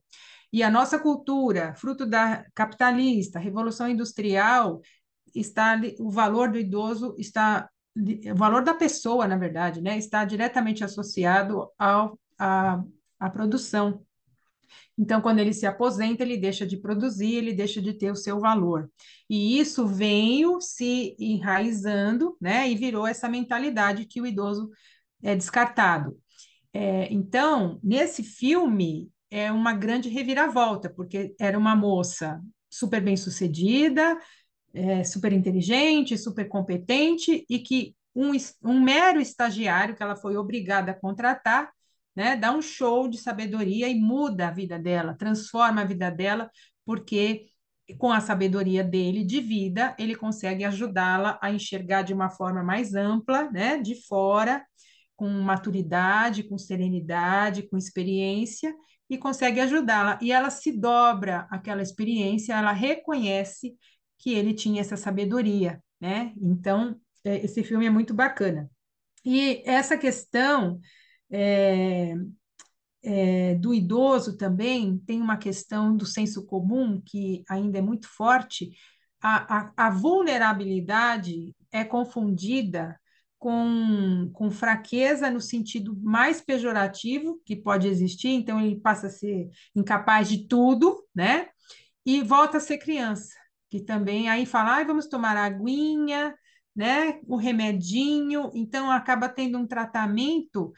E a nossa cultura, fruto da capitalista, revolução industrial, está o valor do idoso está o valor da pessoa, na verdade, né, está diretamente associado ao, à, à produção. Então, quando ele se aposenta, ele deixa de produzir, ele deixa de ter o seu valor. E isso veio se enraizando, né? E virou essa mentalidade que o idoso é descartado. É, então, nesse filme, é uma grande reviravolta, porque era uma moça super bem-sucedida, é, super inteligente, super competente, e que um, um mero estagiário que ela foi obrigada a contratar né? Dá um show de sabedoria e muda a vida dela, transforma a vida dela, porque com a sabedoria dele de vida, ele consegue ajudá-la a enxergar de uma forma mais ampla, né? De fora, com maturidade, com serenidade, com experiência e consegue ajudá-la. E ela se dobra aquela experiência, ela reconhece que ele tinha essa sabedoria, né? Então, é, esse filme é muito bacana. E essa questão é, é, do idoso também tem uma questão do senso comum que ainda é muito forte. A, a, a vulnerabilidade é confundida com, com fraqueza no sentido mais pejorativo que pode existir, então ele passa a ser incapaz de tudo, né? E volta a ser criança, que também aí fala, ah, vamos tomar aguinha, né? O remedinho, então acaba tendo um tratamento.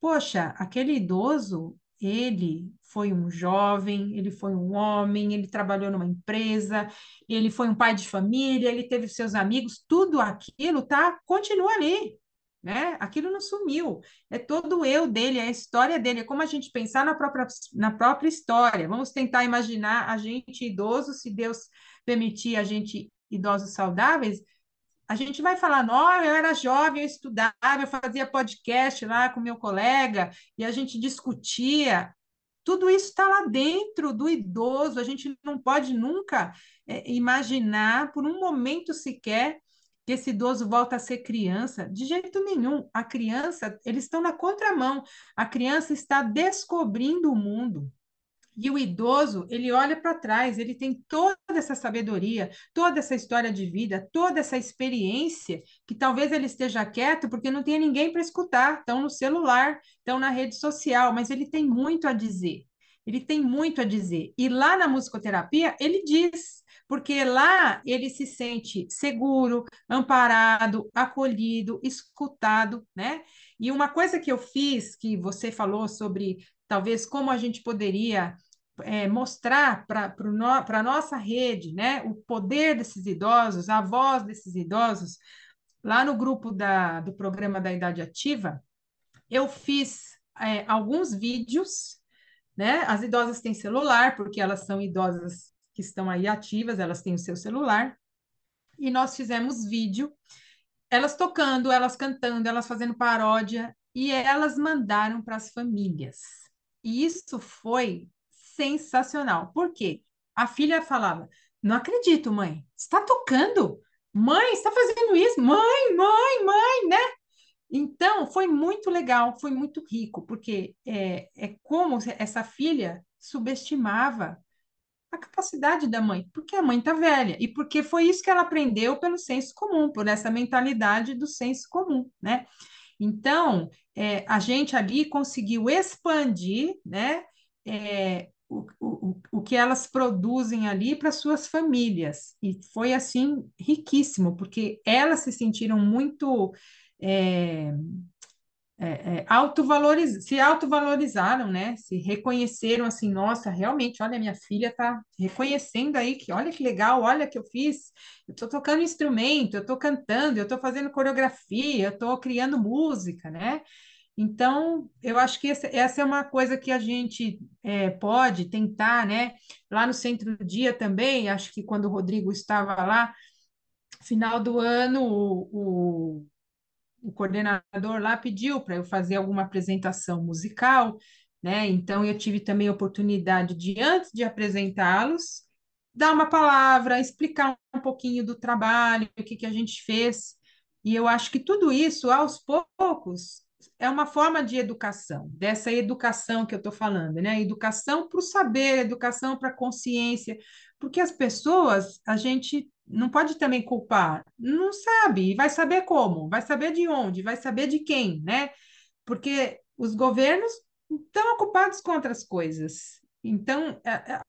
Poxa, aquele idoso, ele foi um jovem, ele foi um homem, ele trabalhou numa empresa, ele foi um pai de família, ele teve seus amigos, tudo aquilo tá continua ali, né? Aquilo não sumiu. É todo eu dele, é a história dele, é como a gente pensar na própria, na própria história. Vamos tentar imaginar a gente idoso, se Deus permitir a gente idosos saudáveis, a gente vai falar, não, eu era jovem, eu estudava, eu fazia podcast lá com meu colega, e a gente discutia. Tudo isso está lá dentro do idoso, a gente não pode nunca é, imaginar, por um momento sequer, que esse idoso volta a ser criança. De jeito nenhum. A criança, eles estão na contramão. A criança está descobrindo o mundo. E o idoso, ele olha para trás, ele tem toda essa sabedoria, toda essa história de vida, toda essa experiência, que talvez ele esteja quieto porque não tem ninguém para escutar, estão no celular, estão na rede social, mas ele tem muito a dizer. Ele tem muito a dizer. E lá na musicoterapia, ele diz, porque lá ele se sente seguro, amparado, acolhido, escutado, né? E uma coisa que eu fiz, que você falou sobre talvez como a gente poderia é, mostrar para no, a nossa rede né, o poder desses idosos, a voz desses idosos, lá no grupo da, do programa da Idade Ativa, eu fiz é, alguns vídeos, né? As idosas têm celular, porque elas são idosas que estão aí ativas, elas têm o seu celular, e nós fizemos vídeo, elas tocando, elas cantando, elas fazendo paródia, e elas mandaram para as famílias. E isso foi sensacional. Por quê? A filha falava: Não acredito, mãe. Está tocando? Mãe, está fazendo isso? Mãe, mãe, mãe, né? Então, foi muito legal, foi muito rico, porque é, é como essa filha subestimava a capacidade da mãe, porque a mãe está velha, e porque foi isso que ela aprendeu pelo senso comum, por essa mentalidade do senso comum, né? Então, é, a gente ali conseguiu expandir, né, é, o, o, o que elas produzem ali para suas famílias. E foi assim riquíssimo, porque elas se sentiram muito é, é, é, autovaloriz, se autovalorizaram, né? Se reconheceram assim, nossa, realmente, olha, minha filha está reconhecendo aí que olha que legal, olha que eu fiz, eu estou tocando instrumento, eu estou cantando, eu estou fazendo coreografia, eu estou criando música, né? Então, eu acho que essa, essa é uma coisa que a gente é, pode tentar, né? Lá no Centro do Dia também, acho que quando o Rodrigo estava lá, final do ano, o, o, o coordenador lá pediu para eu fazer alguma apresentação musical, né? Então, eu tive também a oportunidade de, antes de apresentá-los, dar uma palavra, explicar um pouquinho do trabalho, o que, que a gente fez. E eu acho que tudo isso, aos poucos, é uma forma de educação, dessa educação que eu estou falando, né? Educação para o saber, educação para a consciência, porque as pessoas, a gente não pode também culpar, não sabe, vai saber como, vai saber de onde, vai saber de quem, né? Porque os governos estão ocupados com outras coisas. Então,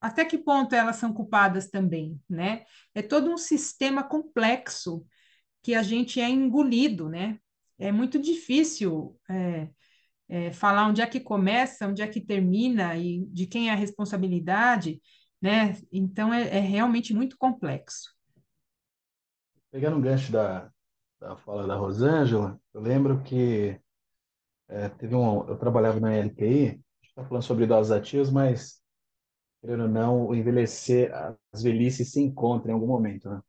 até que ponto elas são culpadas também, né? É todo um sistema complexo que a gente é engolido, né? É muito difícil é, é, falar onde é que começa, onde é que termina e de quem é a responsabilidade, né? Então é, é realmente muito complexo. Pegando um gancho da, da fala da Rosângela, eu lembro que é, teve um, eu trabalhava na LTI, a gente está falando sobre idosos ativos, mas querendo ou não, o envelhecer, as velhices se encontram em algum momento, né?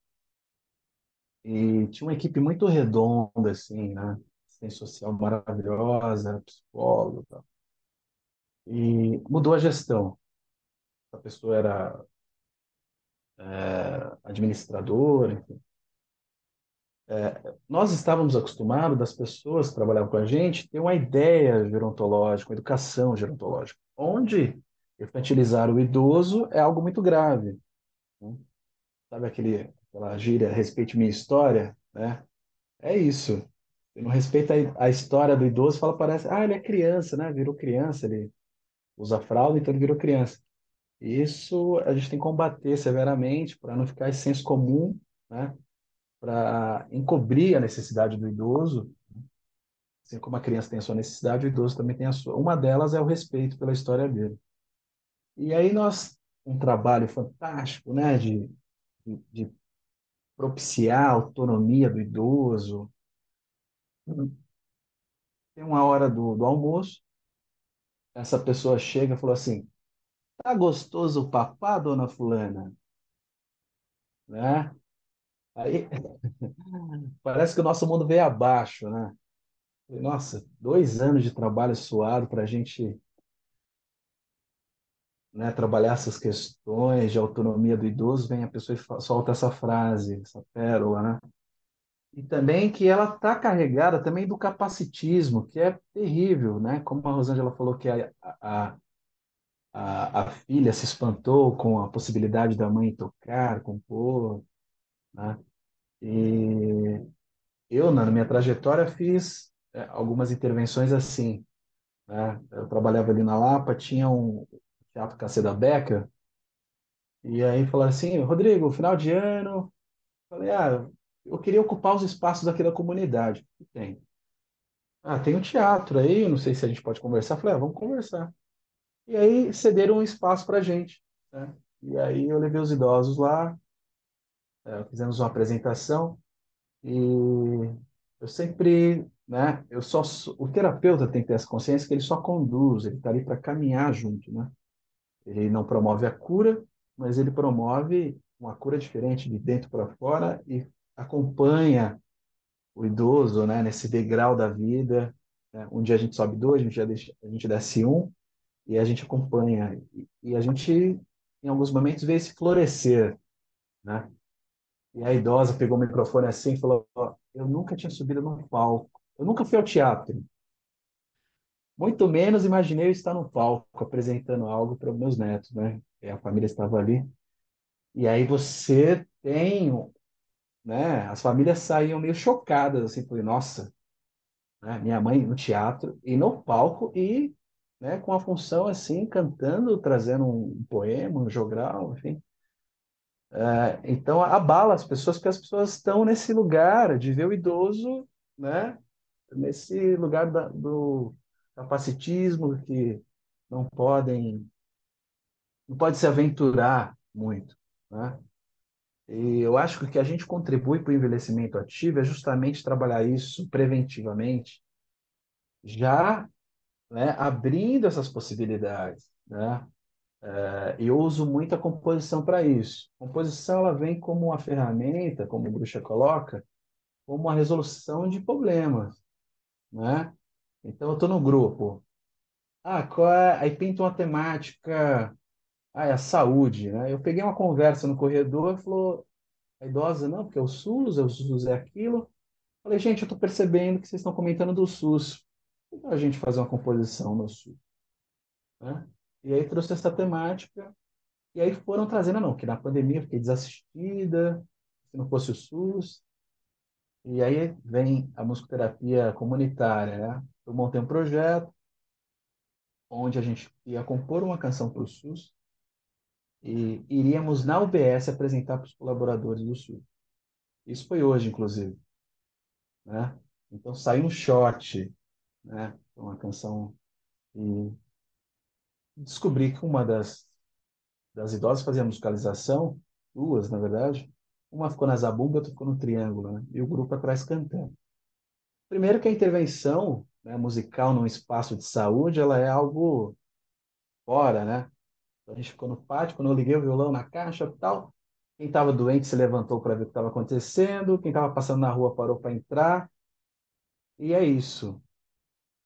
E tinha uma equipe muito redonda, assim, né? Assistência social maravilhosa, psicólogo e. E mudou a gestão. A pessoa era é, administradora, enfim. é, nós estávamos acostumados das pessoas que trabalhavam com a gente ter uma ideia gerontológica, uma educação gerontológica, onde infantilizar o idoso é algo muito grave. Né? Sabe aquele, aquela gíria, respeite minha história? Né? É isso. Não respeita a, história do idoso, fala, parece, ah, ele é criança, né? Virou criança, ele usa fralda, então ele virou criança. Isso a gente tem que combater severamente para não ficar esse senso comum, né? Para encobrir a necessidade do idoso, assim como a criança tem a sua necessidade, o idoso também tem a sua. Uma delas é o respeito pela história dele. E aí nós um trabalho fantástico, né? De, de, de propiciar a autonomia do idoso. Tem uma hora do, do almoço, essa pessoa chega e falou assim: Tá gostoso o papá, dona Fulana? Né? Aí (laughs) parece que o nosso mundo veio abaixo, né? Nossa, dois anos de trabalho suado para a gente né, trabalhar essas questões de autonomia do idoso, vem a pessoa e solta essa frase, essa pérola, né? E também que ela está carregada também do capacitismo, que é terrível, né? Como a Rosângela falou que a, a, a, a filha se espantou com a possibilidade da mãe tocar, compor, né? E eu, na minha trajetória, fiz é, algumas intervenções assim, né? Eu trabalhava ali na Lapa, tinha um Teatro Caceda Becker, e aí falaram assim, Rodrigo, final de ano, falei, ah, eu queria ocupar os espaços aqui da comunidade. E tem. Ah, tem um teatro aí, não sei se a gente pode conversar. Falei, ah, vamos conversar. E aí cederam um espaço para a gente. Né? E aí eu levei os idosos lá, é, fizemos uma apresentação e eu sempre, né? Eu só o terapeuta tem que ter essa consciência que ele só conduz, ele está ali para caminhar junto, né? Ele não promove a cura, mas ele promove uma cura diferente de dentro para fora e acompanha o idoso, né? Nesse degrau da vida. Né? Um dia a gente sobe dois, um dia a gente desce um e a gente acompanha e, a gente em alguns momentos vê esse florescer, né? E a idosa pegou o microfone assim e falou: "Eu nunca tinha subido num palco, eu nunca fui ao teatro, muito menos imaginei eu estar no palco apresentando algo para meus netos, né? E a família estava ali. E aí você tem, né? As famílias saíam meio chocadas assim, falei, nossa, né? minha mãe no teatro e no palco e né, com a função assim, cantando, trazendo um poema, um jogral, enfim. É, então abala as pessoas, porque as pessoas estão nesse lugar de ver o idoso, né, nesse lugar da, do capacitismo, que não podem, não pode se aventurar muito, né? E eu acho que o que a gente contribui para o envelhecimento ativo é justamente trabalhar isso preventivamente, já né, abrindo essas possibilidades, né? É, eu uso muito a composição para isso. A composição ela vem como uma ferramenta, como o Bruxa coloca, como uma resolução de problemas, né? Então eu estou no grupo. Ah, qual é? Aí pinta uma temática. Ah, é a saúde, né? Eu peguei uma conversa no corredor e falou, a idosa, não, porque é o SUS, é o SUS é aquilo. Falei, gente, eu estou percebendo que vocês estão comentando do SUS a gente fazer uma composição no sul? Né? E aí trouxe essa temática, e aí foram trazendo, não, que na pandemia eu fiquei desassistida, se não fosse o SUS, e aí vem a musicoterapia comunitária, né? Eu montei um projeto onde a gente ia compor uma canção para o SUS e iríamos na UBS apresentar para os colaboradores do SUS. Isso foi hoje, inclusive. Né? Então saiu um shot né? Uma canção e descobri que uma das das idosas fazia musicalização, duas na verdade, uma ficou na zabumba, outra ficou no triângulo, né? E o grupo atrás cantando. Primeiro que a intervenção né, musical num espaço de saúde, ela é algo fora, né? Então, a gente ficou no pátio, quando eu liguei o violão na caixa tal, quem estava doente se levantou para ver o que estava acontecendo, quem estava passando na rua parou para entrar, e é isso.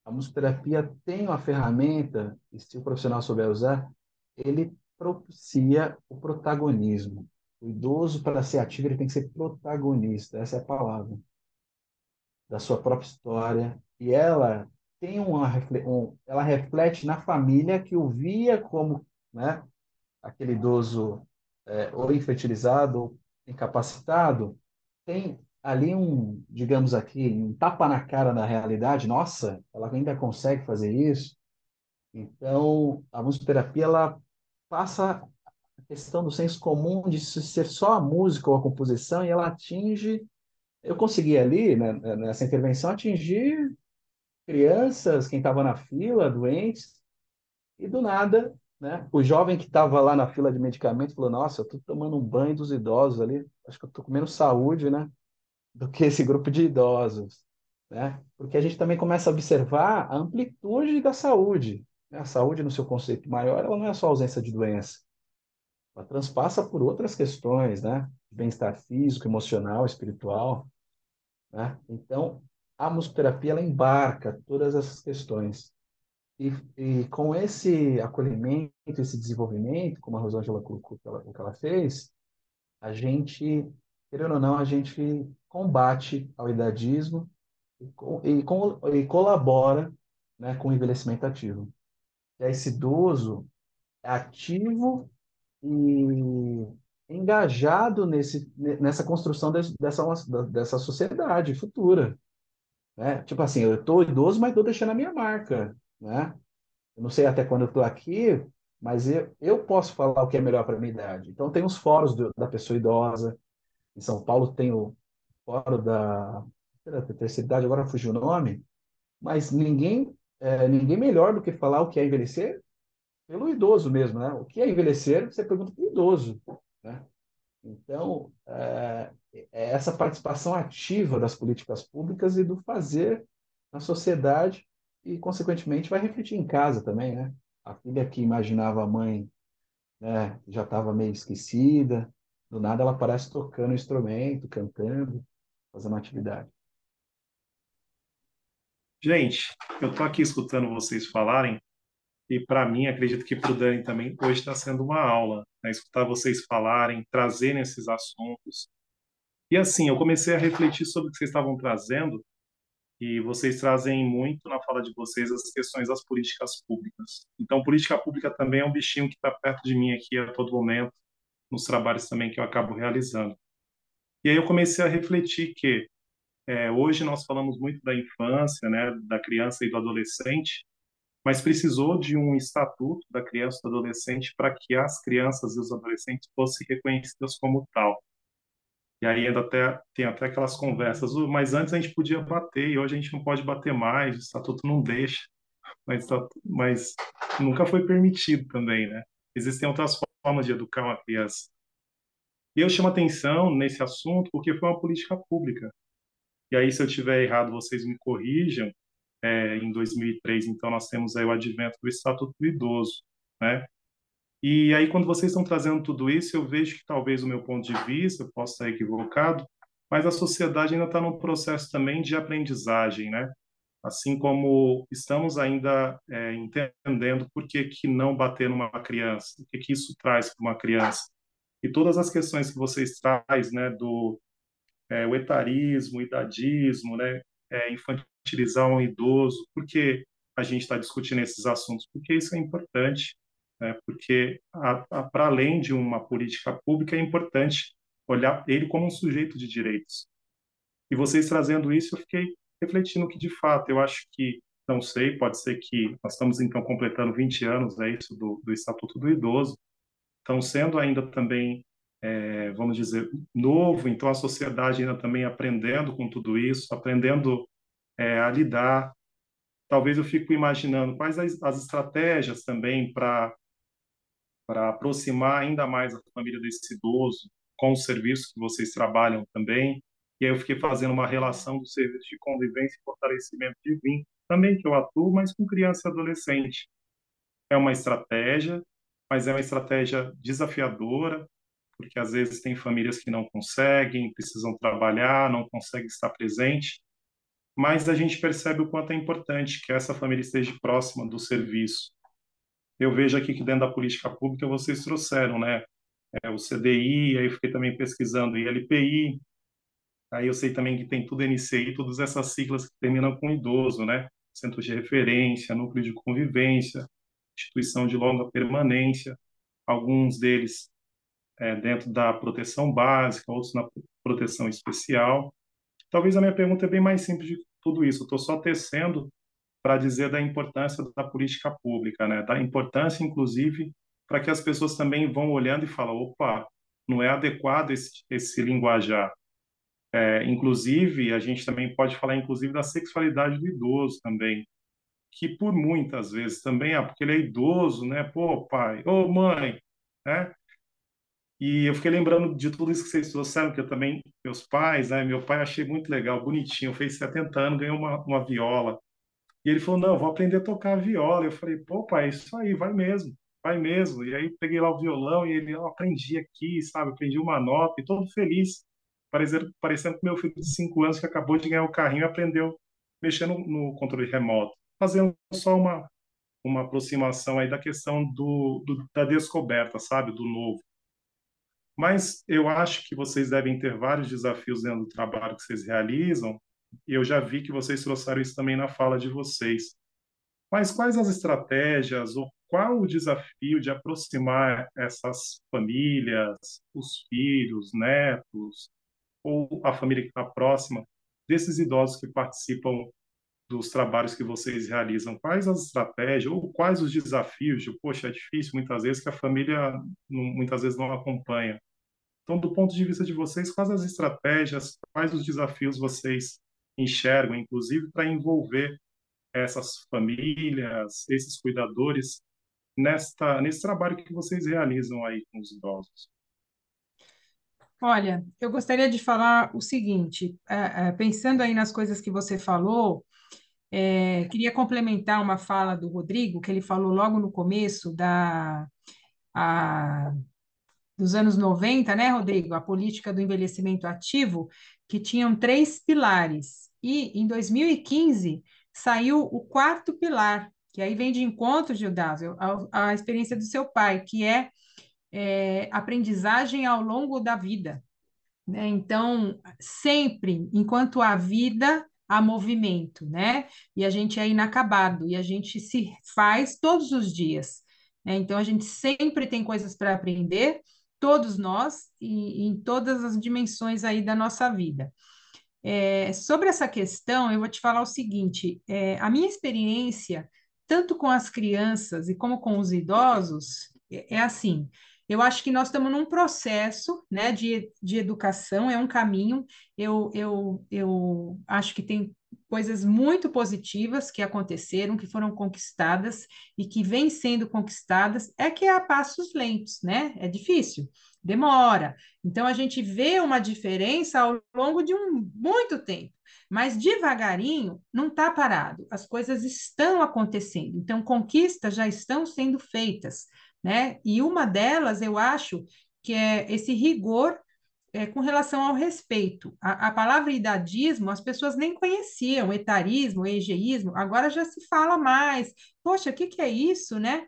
A musicoterapia tem uma ferramenta, e se o profissional souber usar, ele propicia o protagonismo. O idoso, para ser ativo, ele tem que ser protagonista, essa é a palavra. da sua própria história e ela tem uma um, ela reflete na família que o via como né aquele idoso é, ou infertilizado ou incapacitado tem ali um digamos aqui um tapa na cara da realidade nossa ela ainda consegue fazer isso? Então a musicoterapia ela passa a questão do senso comum de ser só a música ou a composição e ela atinge eu consegui ali, né, nessa intervenção, atingir crianças, quem estava na fila, doentes, e do nada, né, o jovem que estava lá na fila de medicamento falou: Nossa, eu estou tomando um banho dos idosos ali, acho que eu estou com menos saúde, né, do que esse grupo de idosos, né? Porque a gente também começa a observar a amplitude da saúde. Né? A saúde, no seu conceito maior, ela não é só ausência de doença, ela transpassa por outras questões, né? Bem-estar físico, emocional, espiritual. Né? Então, a musicoterapia ela embarca todas essas questões. E, e com esse acolhimento, esse desenvolvimento, como a Rosângela colocou o que ela fez, a gente, querendo ou não, a gente combate ao idadismo e, e, e colabora né, com o envelhecimento ativo. é esse idoso ativo e engajado nesse, nessa construção dessa, dessa sociedade futura. Né? Tipo assim, eu estou idoso, mas estou deixando a minha marca. Né? Eu não sei até quando eu estou aqui, mas eu, eu posso falar o que é melhor para a minha idade. Então, tem os fóruns do, da pessoa idosa. Em São Paulo tem o fórum da, da terceira idade, agora fugiu o nome, mas ninguém, é, ninguém melhor do que falar o que é envelhecer pelo idoso mesmo, né? O que é envelhecer, você pergunta para o idoso, né? Então, é, é essa participação ativa das políticas públicas e do fazer na sociedade e, consequentemente, vai refletir em casa também, né? A filha que imaginava a mãe né, já estava meio esquecida, do nada ela aparece tocando um instrumento, cantando, fazendo atividade. Gente, eu estou aqui escutando vocês falarem e para mim, acredito que para o Dani também, hoje está sendo uma aula, né? escutar vocês falarem, trazerem esses assuntos. E assim, eu comecei a refletir sobre o que vocês estavam trazendo, e vocês trazem muito na fala de vocês as questões das políticas públicas. Então, política pública também é um bichinho que está perto de mim aqui a todo momento, nos trabalhos também que eu acabo realizando. E aí eu comecei a refletir que é, hoje nós falamos muito da infância, né, da criança e do adolescente, mas precisou de um estatuto da criança e do adolescente para que as crianças e os adolescentes fossem reconhecidas como tal. E aí ainda até, tem até aquelas conversas, mas antes a gente podia bater e hoje a gente não pode bater mais, o estatuto não deixa, mas, mas nunca foi permitido também, né? Existem outras formas de educar uma criança. E eu chamo atenção nesse assunto porque foi uma política pública. E aí, se eu tiver errado, vocês me corrijam, é, em 2003. Então, nós temos aí o advento do Estatuto do Idoso, né? E aí, quando vocês estão trazendo tudo isso, eu vejo que talvez o meu ponto de vista, eu posso estar equivocado, mas a sociedade ainda está num processo também de aprendizagem, né? Assim como estamos ainda é, entendendo por que, que não bater numa criança, o que, que isso traz para uma criança. E todas as questões que vocês trazem, né, do é, o etarismo, o idadismo, né, é, utilizar um idoso, por que a gente está discutindo esses assuntos? Porque isso é importante, né? porque para além de uma política pública, é importante olhar ele como um sujeito de direitos. E vocês trazendo isso, eu fiquei refletindo que, de fato, eu acho que, não sei, pode ser que nós estamos, então, completando 20 anos, é isso, do, do Estatuto do Idoso, estão sendo ainda também é, vamos dizer, novo, então a sociedade ainda também aprendendo com tudo isso, aprendendo é, a lidar. Talvez eu fico imaginando quais as, as estratégias também para para aproximar ainda mais a família desse idoso com os serviços que vocês trabalham também. E aí eu fiquei fazendo uma relação do serviço de convivência e fortalecimento de vínculo, também que eu atuo, mas com criança e adolescente. É uma estratégia, mas é uma estratégia desafiadora, porque às vezes tem famílias que não conseguem, precisam trabalhar, não conseguem estar presente mas a gente percebe o quanto é importante que essa família esteja próxima do serviço. Eu vejo aqui que dentro da política pública vocês trouxeram, né, é, o CDI, aí eu fiquei também pesquisando ILPI, Aí eu sei também que tem tudo NCI, todas essas siglas que terminam com idoso, né? Centro de referência, núcleo de convivência, instituição de longa permanência, alguns deles é, dentro da proteção básica, outros na proteção especial. Talvez a minha pergunta é bem mais simples de tudo isso. Estou só tecendo para dizer da importância da política pública, né? Da importância, inclusive, para que as pessoas também vão olhando e falam, opa, não é adequado esse, esse linguajar. É, inclusive, a gente também pode falar, inclusive, da sexualidade do idoso também, que por muitas vezes também, ah, porque ele é idoso, né? Pô, pai, ô mãe, né? E eu fiquei lembrando de tudo isso que vocês trouxeram, que eu também, meus pais, né? Meu pai achei muito legal, bonitinho, fez 70 anos, ganhou uma, uma viola. E ele falou, não, vou aprender a tocar viola. Eu falei, pô, pai, isso aí, vai mesmo, vai mesmo. E aí peguei lá o violão e ele, eu aprendi aqui, sabe? Aprendi uma nota e todo feliz, parecendo, parecendo com meu filho de 5 anos que acabou de ganhar o carrinho aprendeu mexendo no controle remoto. Fazendo só uma, uma aproximação aí da questão do, do, da descoberta, sabe? Do novo. Mas eu acho que vocês devem ter vários desafios dentro do trabalho que vocês realizam, e eu já vi que vocês trouxeram isso também na fala de vocês. Mas quais as estratégias ou qual o desafio de aproximar essas famílias, os filhos, netos, ou a família que está próxima, desses idosos que participam dos trabalhos que vocês realizam? Quais as estratégias ou quais os desafios? De, Poxa, é difícil muitas vezes que a família muitas vezes não acompanha. Então, do ponto de vista de vocês, quais as estratégias, quais os desafios vocês enxergam, inclusive para envolver essas famílias, esses cuidadores nesta nesse trabalho que vocês realizam aí com os idosos? Olha, eu gostaria de falar o seguinte, é, é, pensando aí nas coisas que você falou, é, queria complementar uma fala do Rodrigo, que ele falou logo no começo da, a, dos anos 90, né, Rodrigo? A política do envelhecimento ativo, que tinham três pilares. E em 2015 saiu o quarto pilar, que aí vem de encontro, Gildásio, a, a experiência do seu pai, que é, é aprendizagem ao longo da vida. Né? Então, sempre, enquanto há vida, há movimento, né? E a gente é inacabado, e a gente se faz todos os dias. Né? Então, a gente sempre tem coisas para aprender, todos nós, e, em todas as dimensões aí da nossa vida. É, sobre essa questão, eu vou te falar o seguinte: é, a minha experiência, tanto com as crianças e como com os idosos, é, é assim. Eu acho que nós estamos num processo né, de, de educação, é um caminho. Eu, eu, eu acho que tem coisas muito positivas que aconteceram, que foram conquistadas e que vêm sendo conquistadas, é que é a passos lentos, né? É difícil demora. Então a gente vê uma diferença ao longo de um muito tempo, mas devagarinho não está parado. As coisas estão acontecendo. Então conquistas já estão sendo feitas, né? E uma delas eu acho que é esse rigor é, com relação ao respeito. A, a, palavra idadismo as pessoas nem conheciam, etarismo, egeísmo, agora já se fala mais. Poxa, o que, que é isso, né?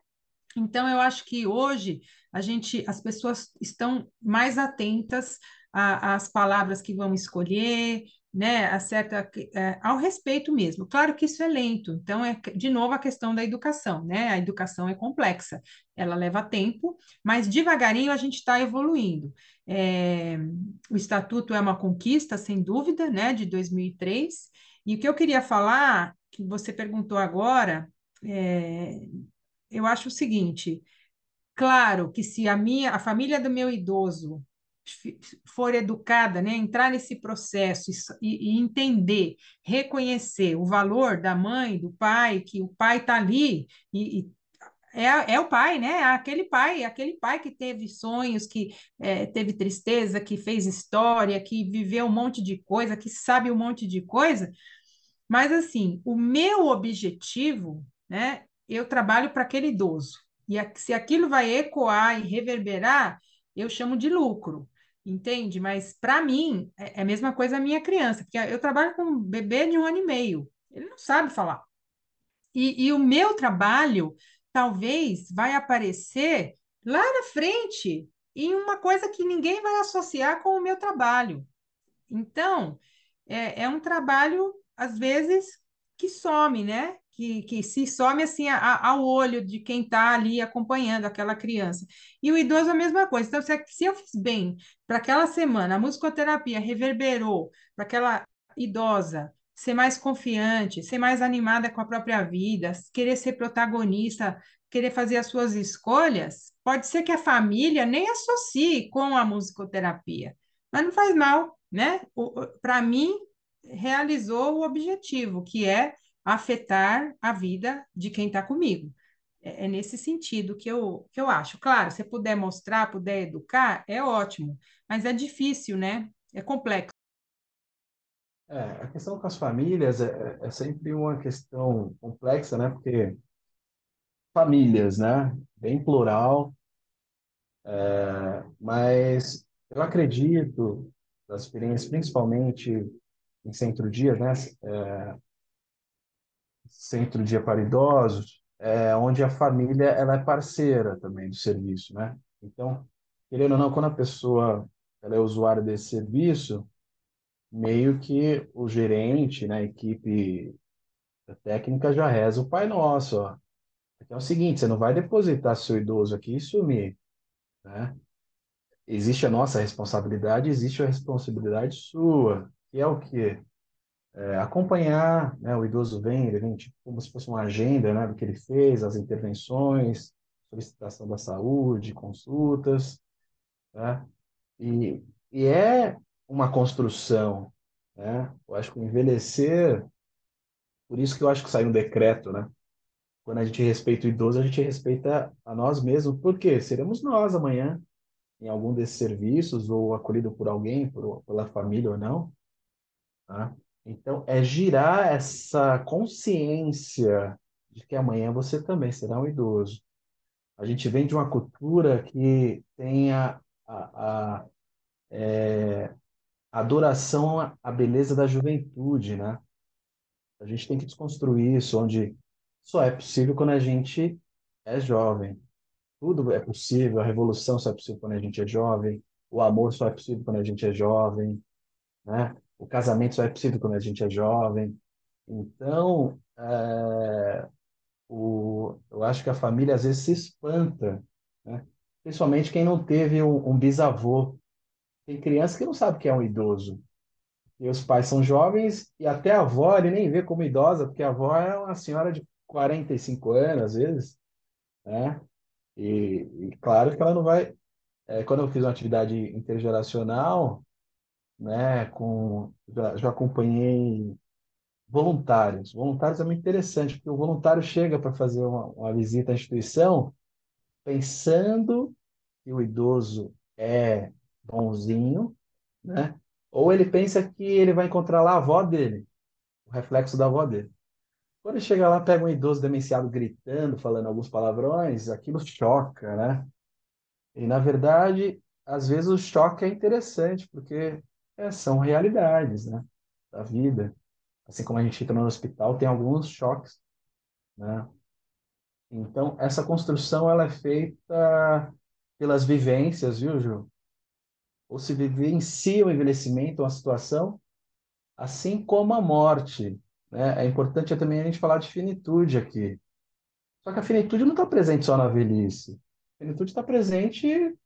Então, eu acho que hoje a gente, as pessoas estão mais atentas às palavras que vão escolher, né, a certa, é, ao respeito mesmo. Claro que isso é lento, então é de novo a questão da educação, né? A educação é complexa, ela leva tempo, mas devagarinho a gente está evoluindo. É, o estatuto é uma conquista, sem dúvida, né, de 2003. E o que eu queria falar, que você perguntou agora, é, eu acho o seguinte: claro que se a minha, a família do meu idoso for educada, né, entrar nesse processo e, e, entender, reconhecer o valor da mãe, do pai, que o pai está ali e, e é, é, o pai, né? É aquele pai, aquele pai que teve sonhos, que é, teve tristeza, que fez história, que viveu um monte de coisa, que sabe um monte de coisa. Mas assim, o meu objetivo, né, eu trabalho para aquele idoso. E se aquilo vai ecoar e reverberar, eu chamo de lucro, entende? Mas para mim é, é a mesma coisa a minha criança, porque eu trabalho com um bebê de um ano e meio, ele não sabe falar. E, e o meu trabalho talvez vai aparecer lá na frente em uma coisa que ninguém vai associar com o meu trabalho. Então, é, é um trabalho, às vezes, que some, né? Que, que se some assim a, ao olho de quem está ali acompanhando aquela criança. E o idoso a mesma coisa. Então, se, se eu fiz bem para aquela semana, a musicoterapia reverberou para aquela idosa ser mais confiante, ser mais animada com a própria vida, querer ser protagonista, querer fazer as suas escolhas, pode ser que a família nem associe com a musicoterapia, mas não faz mal, né? Para mim, realizou o objetivo, que é afetar a vida de quem está comigo. É, é, nesse sentido que eu, que eu acho. Claro, se puder mostrar, puder educar, é ótimo, mas é difícil, né? É complexo. É, a questão com as famílias é, é sempre uma questão complexa, né? Porque famílias, né? Bem plural, é, mas eu acredito, das experiências, principalmente em centro-dia, né? É, centro-dia para idosos, é, onde a família ela é parceira também do serviço, né? Então, querendo ou não, quando a pessoa ela é usuária desse serviço, meio que o gerente, né, a equipe técnica já reza o Pai Nosso, ó. Então é o seguinte, você não vai depositar seu idoso aqui e sumir, né? Existe a nossa responsabilidade, existe a responsabilidade sua, que é o quê? É, acompanhar, né, o idoso vem, ele vem tipo, como se fosse uma agenda, né, do que ele fez, as intervenções, solicitação da saúde, consultas, né? E, e é uma construção, né? Eu acho que o envelhecer, por isso que eu acho que sai um decreto, né? Quando a gente respeita o idoso, a gente respeita a nós mesmos, porque seremos nós amanhã em algum desses serviços ou acolhido por alguém, por, pela família ou não. Tá? Então, é girar essa consciência de que amanhã você também será um idoso. A gente vem de uma cultura que tem a, a, a é, adoração à beleza da juventude, né? A gente tem que desconstruir isso, onde só é possível quando a gente é jovem. Tudo é possível, a revolução só é possível quando a gente é jovem, o amor só é possível quando a gente é jovem, né? O casamento só é possível quando a gente é jovem. Então, é, o, eu acho que a família às vezes se espanta, né? Principalmente quem não teve um, um bisavô tem criança que não sabe que é um idoso. E os pais são jovens e até a avó ele nem vê como idosa, porque a avó é uma senhora de 45 anos, às vezes, né? E, e claro que ela não vai. É, quando eu fiz uma atividade intergeracional, né, com, já, já acompanhei voluntários. Voluntários é muito interessante, porque o voluntário chega para fazer uma, uma visita à instituição pensando que o idoso é bonzinho, né? Ou ele pensa que ele vai encontrar lá a avó dele, o reflexo da avó dele. Quando ele chega lá, pega um idoso demenciado gritando, falando alguns palavrões, aquilo choca, né? E na verdade, às vezes o choque é interessante, porque é, são realidades, né? Da vida. Assim como a gente entra no hospital, tem alguns choques, né? Então, essa construção ela é feita pelas vivências, viu, Ju? ou se vivencia o envelhecimento, uma situação, assim como a morte. Né? É importante também a gente falar de finitude aqui. Só que a finitude não está presente só na velhice. A finitude está presente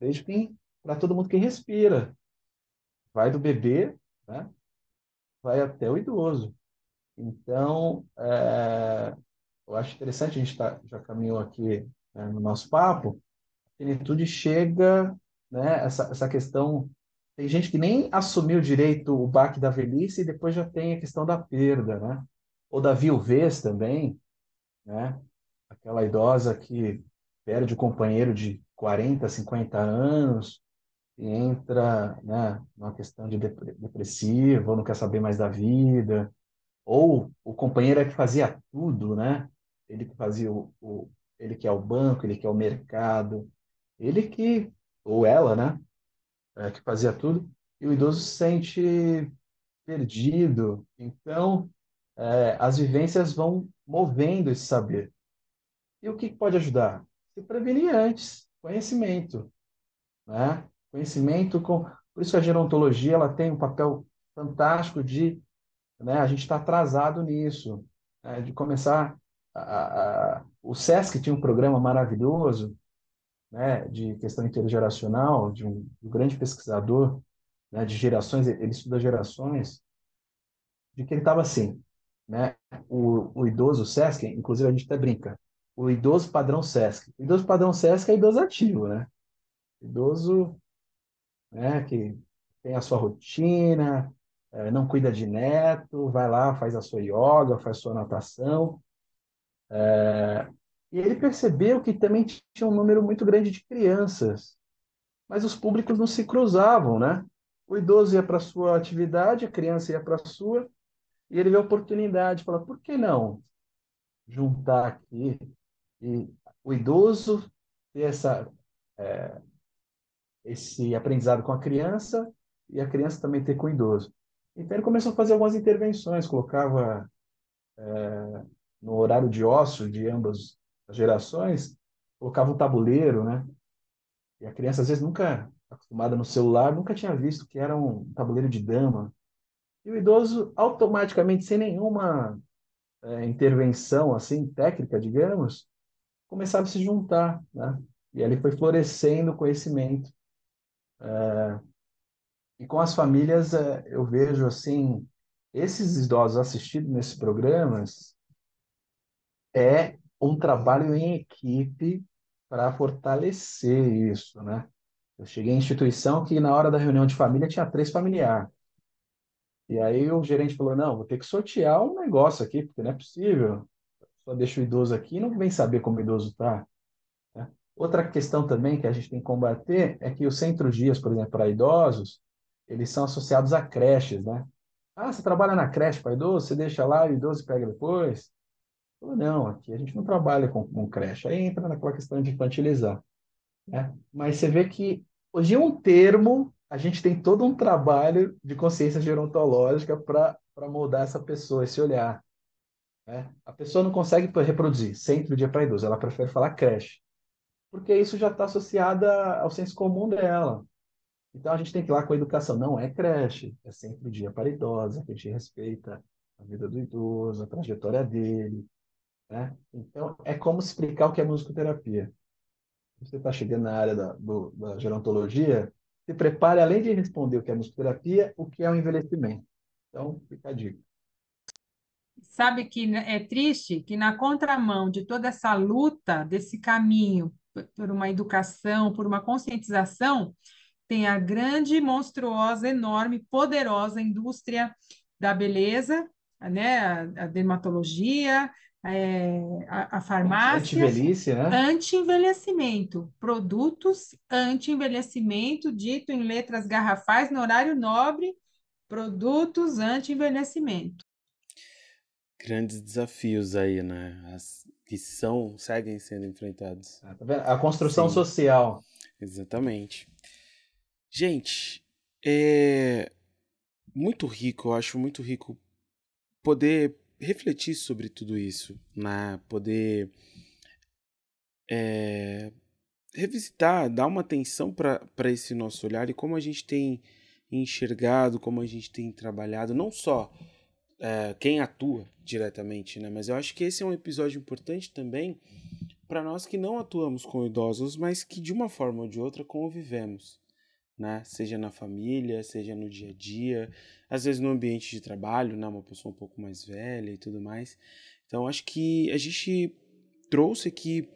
desde para todo mundo que respira. Vai do bebê, né? vai até o idoso. Então, é, eu acho interessante, a gente tá, já caminhou aqui né, no nosso papo, a finitude chega né? Essa, essa questão. Tem gente que nem assumiu direito o baque da velhice e depois já tem a questão da perda, né? Ou da viuvez também, né? Aquela idosa que perde o companheiro de 40, 50 anos entra, né, numa questão de depressiva, não quer saber mais da vida, ou o companheiro é que fazia tudo, né? Ele que fazia o, o ele que é o banco, ele que é o mercado, ele que ou ela, né, é, que fazia tudo, e o idoso se sente perdido. Então, é, as vivências vão movendo esse saber. E o que pode ajudar? Se prevenir antes, conhecimento. Né? Conhecimento com. Por isso a gerontologia ela tem um papel fantástico de, né, a gente está atrasado nisso, né, de começar a, a, o SESC tinha um programa maravilhoso, né, de questão intergeracional, de um, de um grande pesquisador né, de gerações, ele estuda gerações, de que ele estava assim, né, o, o idoso SESC, inclusive a gente até brinca, o idoso padrão SESC. O idoso padrão SESC é idoso ativo, né? Idoso né, que tem a sua rotina, é, não cuida de neto, vai lá, faz a sua yoga, faz a sua natação. É, e ele percebeu que também tinha um número muito grande de crianças, mas os públicos não se cruzavam, né? O idoso ia para sua atividade, a criança ia para a sua, e ele vê a oportunidade, fala, por que não juntar aqui e o idoso ter essa, é, esse aprendizado com a criança e a criança também ter com o idoso. Então ele começou a fazer algumas intervenções, colocava é, no horário de ócio de ambas as gerações, colocava um tabuleiro, né? E a criança às vezes nunca acostumada no celular, nunca tinha visto que era um tabuleiro de dama. E o idoso automaticamente, sem nenhuma é, intervenção assim técnica, digamos, começaram a se juntar, né? E ali foi florescendo o conhecimento. É, e com as famílias, é, eu vejo assim, esses idosos assistidos nesses programas é um trabalho em equipe para fortalecer isso, né? Eu cheguei em instituição que na hora da reunião de família tinha três familiares. E aí o gerente falou, não, vou ter que sortear um negócio aqui, porque não é possível. Só deixa o idoso aqui e não vem saber como o idoso está. Outra questão também que a gente tem que combater é que os centros dias, por exemplo, para idosos, eles são associados a creches, né? Ah, você trabalha na creche para idoso, você deixa lá o idoso pega depois? Não, aqui a gente não trabalha com, com creche. Aí entra naquela questão de infantilizar. Né? Mas você vê que hoje um termo, a gente tem todo um trabalho de consciência gerontológica para moldar essa pessoa, esse olhar. Né? A pessoa não consegue reproduzir centro dia para idoso, ela prefere falar creche, porque isso já está associado ao senso comum dela. Então a gente tem que ir lá com a educação. Não é creche, é sempre dia para idosa, que a gente respeita a vida do idoso, a trajetória dele. Né? Então é como explicar o que é musicoterapia. Você está chegando na área da, do, da gerontologia, se prepare, além de responder o que é musicoterapia, o que é o envelhecimento. Então, fica a dica. Sabe que é triste que na contramão de toda essa luta, desse caminho por uma educação, por uma conscientização, tem a grande, monstruosa, enorme, poderosa indústria da beleza, né? a, a dermatologia, é, a, a farmácia. Anti-velhice, né? Anti-envelhecimento. Produtos anti-envelhecimento, dito em letras garrafais no horário nobre, produtos anti-envelhecimento. Grandes desafios aí, né? As, que são, seguem sendo enfrentados. Ah, tá a construção Sim. social. Exatamente. Gente, é muito rico, eu acho muito rico poder refletir sobre tudo isso, né? Poder é, revisitar, dar uma atenção para esse nosso olhar e como a gente tem enxergado, como a gente tem trabalhado, não só é, quem atua diretamente, né? Mas eu acho que esse é um episódio importante também para nós que não atuamos com idosos, mas que de uma forma ou de outra convivemos né? Seja na família, seja no dia a dia, às vezes no ambiente de trabalho, né? Uma pessoa um pouco mais velha e tudo mais. Então, acho que a gente trouxe aqui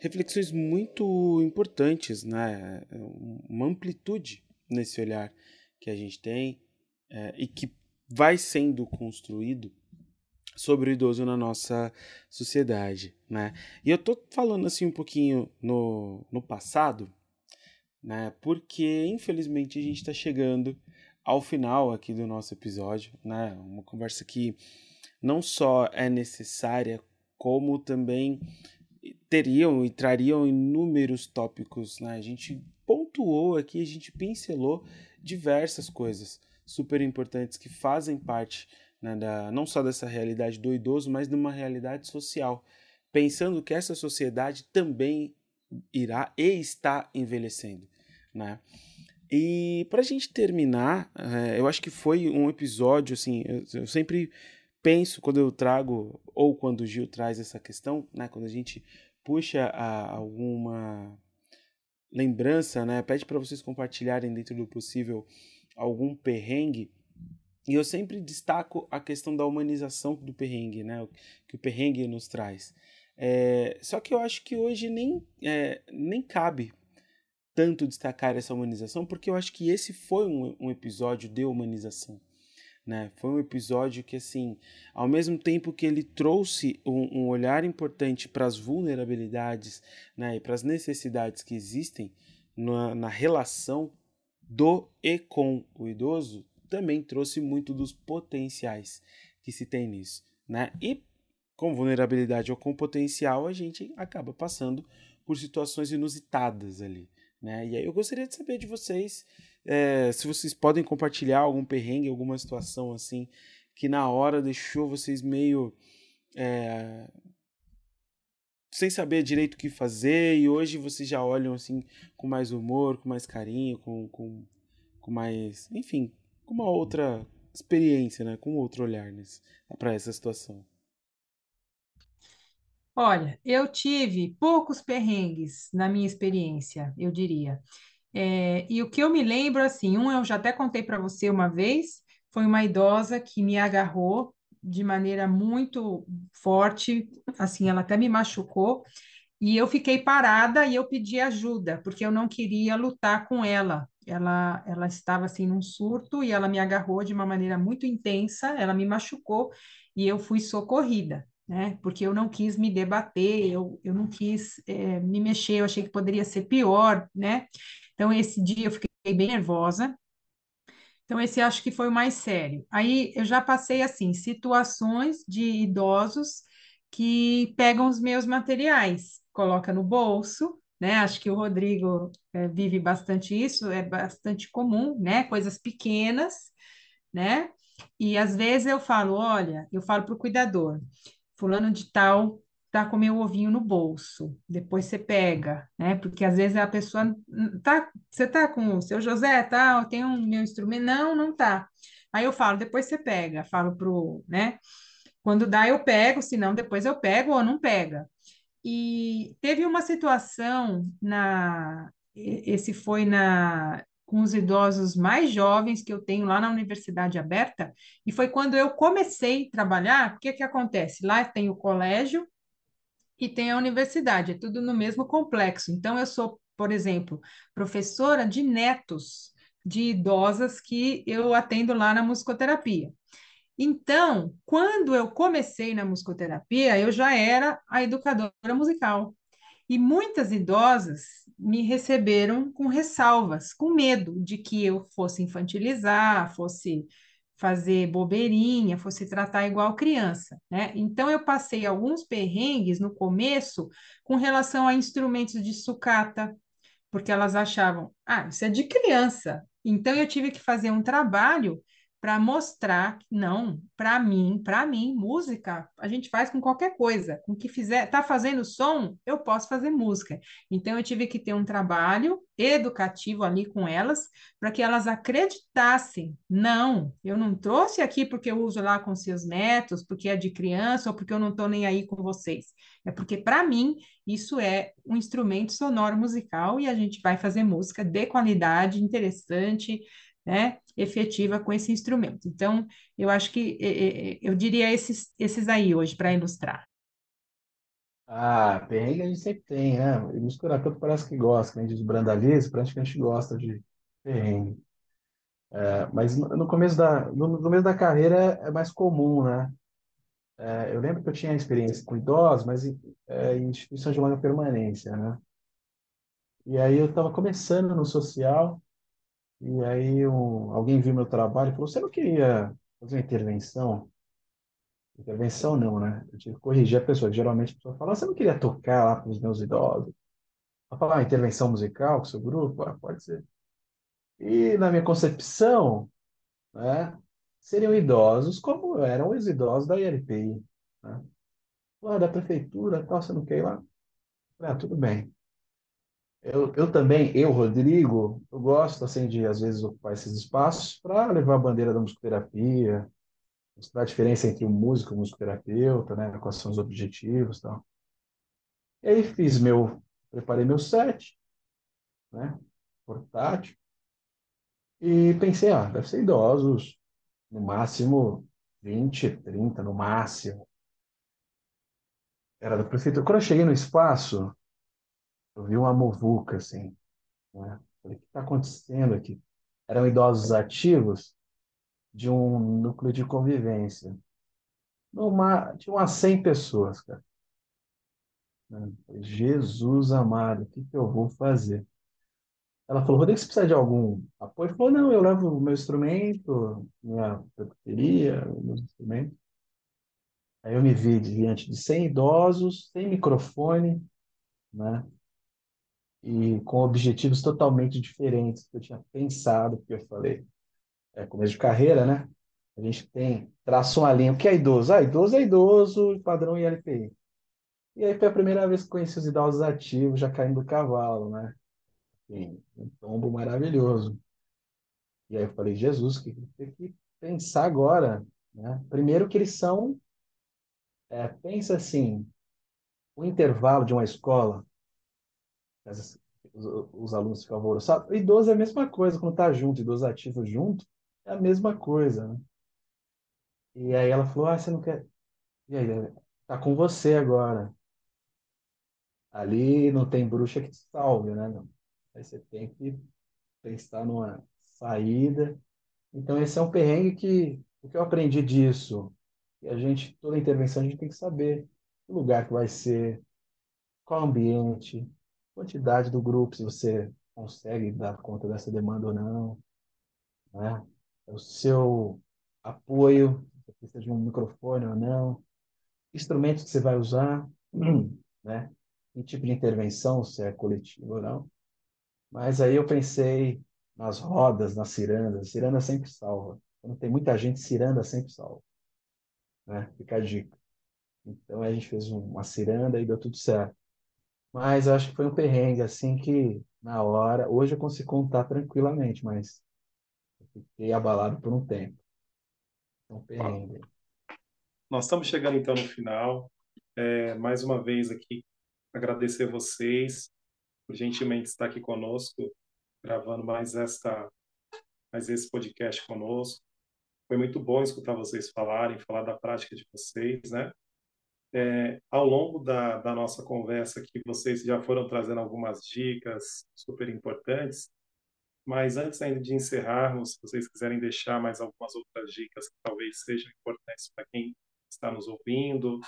reflexões muito importantes, né? Uma amplitude nesse olhar que a gente tem é, e que vai sendo construído sobre o idoso na nossa sociedade, né? E eu tô falando assim um pouquinho no, no passado, né? Porque infelizmente a gente está chegando ao final aqui do nosso episódio, né? Uma conversa que não só é necessária, como também teriam e trariam inúmeros tópicos, né? A gente pontuou aqui, a gente pincelou diversas coisas super importantes que fazem parte né, da, não só dessa realidade do idoso, mas de uma realidade social, pensando que essa sociedade também irá e está envelhecendo né? E para a gente terminar, é, eu acho que foi um episódio, assim, eu, eu, sempre penso quando eu trago, ou quando o Gil traz essa questão, né, quando a gente puxa a, alguma lembrança, né, pede para vocês compartilharem dentro do possível algum perrengue, e eu sempre destaco a questão da humanização do perrengue, né, que o perrengue nos traz. É, só que eu acho que hoje nem, é, nem cabe tanto destacar essa humanização, porque eu acho que esse foi um, um episódio de humanização. Né? Foi um episódio que, assim, ao mesmo tempo que ele trouxe um, um olhar importante para as vulnerabilidades né, e para as necessidades que existem na, na relação do e com o idoso, também trouxe muito dos potenciais que se tem nisso. Né? E com vulnerabilidade ou com potencial, a gente acaba passando por situações inusitadas ali. Né? E aí eu gostaria de saber de vocês é, se vocês podem compartilhar algum perrengue, alguma situação assim que na hora deixou vocês meio é, sem saber direito o que fazer e hoje vocês já olham assim com mais humor, com mais carinho, com, com, com mais, enfim, com uma outra experiência, né? Com outro olhar para essa situação. Olha, eu tive poucos perrengues na minha experiência, eu diria. É, e o que eu me lembro, assim, um eu já até contei para você uma vez, foi uma idosa que me agarrou de maneira muito forte, assim, ela até me machucou, e eu fiquei parada e eu pedi ajuda, porque eu não queria lutar com ela. Ela, ela estava assim num surto e ela me agarrou de uma maneira muito intensa, ela me machucou e eu fui socorrida né? Porque eu não quis me debater, eu, eu não quis é, me mexer, eu achei que poderia ser pior, né? Então, esse dia eu fiquei bem nervosa. Então, esse acho que foi o mais sério. Aí, eu já passei, assim, situações de idosos que pegam os meus materiais, coloca no bolso, né? Acho que o Rodrigo é, vive bastante isso, é bastante comum, né? Coisas pequenas, né? E às vezes eu falo, olha, eu falo para o cuidador, fulano de tal tá com meu ovinho no bolso, depois você pega, né? Porque às vezes a pessoa tá, você tá com o seu José, tá? Tem um meu instrumento, não, não tá. Aí eu falo, depois você pega, falo pro, né? Quando dá eu pego, se não depois eu pego ou não pega. E teve uma situação na esse foi na com os idosos mais jovens que eu tenho lá na Universidade Aberta, e foi quando eu comecei a trabalhar, o que que acontece? Lá tem o colégio e tem a universidade, é tudo no mesmo complexo. Então, eu sou, por exemplo, professora de netos de idosas que eu atendo lá na musicoterapia. Então, quando eu comecei na musicoterapia, eu já era a educadora musical. E muitas idosas me receberam com ressalvas, com medo de que eu fosse infantilizar, fosse fazer bobeirinha, fosse tratar igual criança, né? Então eu passei alguns perrengues no começo com relação a instrumentos de sucata, porque elas achavam, ah, isso é de criança. Então eu tive que fazer um trabalho para mostrar que não, para mim, para mim, música a gente faz com qualquer coisa, com que fizer, tá fazendo som, eu posso fazer música. Então eu tive que ter um trabalho educativo ali com elas, para que elas acreditassem. Não, eu não trouxe aqui porque eu uso lá com seus netos, porque é de criança ou porque eu não estou nem aí com vocês. É porque para mim isso é um instrumento sonoro musical e a gente vai fazer música de qualidade, interessante, né, efetiva com esse instrumento. Então, eu acho que eu diria esses, esses aí hoje para ilustrar. Ah, perrengue a gente sempre tem, né? E misturar tanto parece que gosta, né? Diz Brandalize, parece que a gente gosta de perrengue. É, mas no começo da, no, começo da carreira é mais comum, né? É, eu lembro que eu tinha experiência com idosos, mas é, em instituições de longa permanência, né? E aí eu estava começando no social, e aí um, alguém viu meu trabalho e falou: Você não queria fazer uma intervenção? Intervenção não, né? Eu tive que corrigir a pessoa. Geralmente a pessoa fala: Você não queria tocar lá para os meus idosos? Ela fala: ah, intervenção musical com seu grupo? Ah, pode ser. E na minha concepção, né, seriam idosos como eram os idosos da ILPI. Né? Ah, da prefeitura, tal, você não quer ir lá? Ah, tudo bem. Eu, eu também, eu, Rodrigo, eu gosto assim de às vezes ocupar esses espaços para levar a bandeira da musicoterapia, mostrar a diferença entre o músico e o musicoterapeuta, né, quais são os objetivos, tal. E aí fiz meu, preparei meu set, né, portátil, e pensei, ah, deve ser idosos, no máximo 20, 30, no máximo. Era da prefeitura. Quando eu cheguei no espaço, eu vi uma muvuca, assim, né? Falei, o que está acontecendo aqui? Eram idosos ativos de um núcleo de convivência. Numa, tinha umas 100 pessoas, cara. Jesus amado, o que, que eu vou fazer? Ela falou, Rodrigo, você precisa de algum apoio? Falou, não, eu levo o meu instrumento, minha bateria, meus instrumentos. Aí eu me vi diante de 100 idosos, sem microfone, né? E com objetivos totalmente diferentes do que eu tinha pensado, porque eu falei, é começo de carreira, né? A gente tem, traça uma linha. O que é idoso? Ah, idoso é idoso, padrão ILPI. E aí foi a primeira vez que conheci os idosos ativos já caindo do cavalo, né? Um tombo maravilhoso. E aí eu falei, Jesus, que tem que pensar agora, né? Primeiro que eles são, é, pensa assim, o intervalo de uma escola, os, os alunos ficam alvoroçados, idoso é a mesma coisa, quando tá junto, idoso ativo junto, é a mesma coisa, né? E aí ela falou, ah, você não quer... E aí, tá com você agora. Ali não tem bruxa que te salve, né? Não. Aí você tem que pensar numa saída. Então, esse é um perrengue que o que eu aprendi disso, que a gente, toda intervenção, a gente tem que saber o lugar que vai ser, qual ambiente, quantidade do grupo, se você consegue dar conta dessa demanda ou não, né? O seu apoio, se precisa de um microfone ou não, instrumentos que você vai usar, (clears throat) né? Que tipo de intervenção, se é coletivo ou não. Mas aí eu pensei nas rodas, nas cirandas. Ciranda sempre salva. Quando tem muita gente, ciranda sempre salva. Né? Fica a dica. Então a gente fez uma ciranda e deu tudo certo. Mas eu acho que foi um perrengue, assim, que na hora. Hoje eu consigo contar tranquilamente, mas eu fiquei abalado por um tempo. Um perrengue. Nós estamos chegando então no final. É, mais uma vez aqui, agradecer vocês por gentilmente estar aqui conosco, gravando mais esta mais esse podcast conosco. Foi muito bom escutar vocês falarem, falar da prática de vocês, né? É, ao longo da, da nossa conversa aqui, vocês já foram trazendo algumas dicas super importantes, mas antes ainda de encerrarmos, se vocês quiserem deixar mais algumas outras dicas que talvez sejam importantes para quem está nos ouvindo,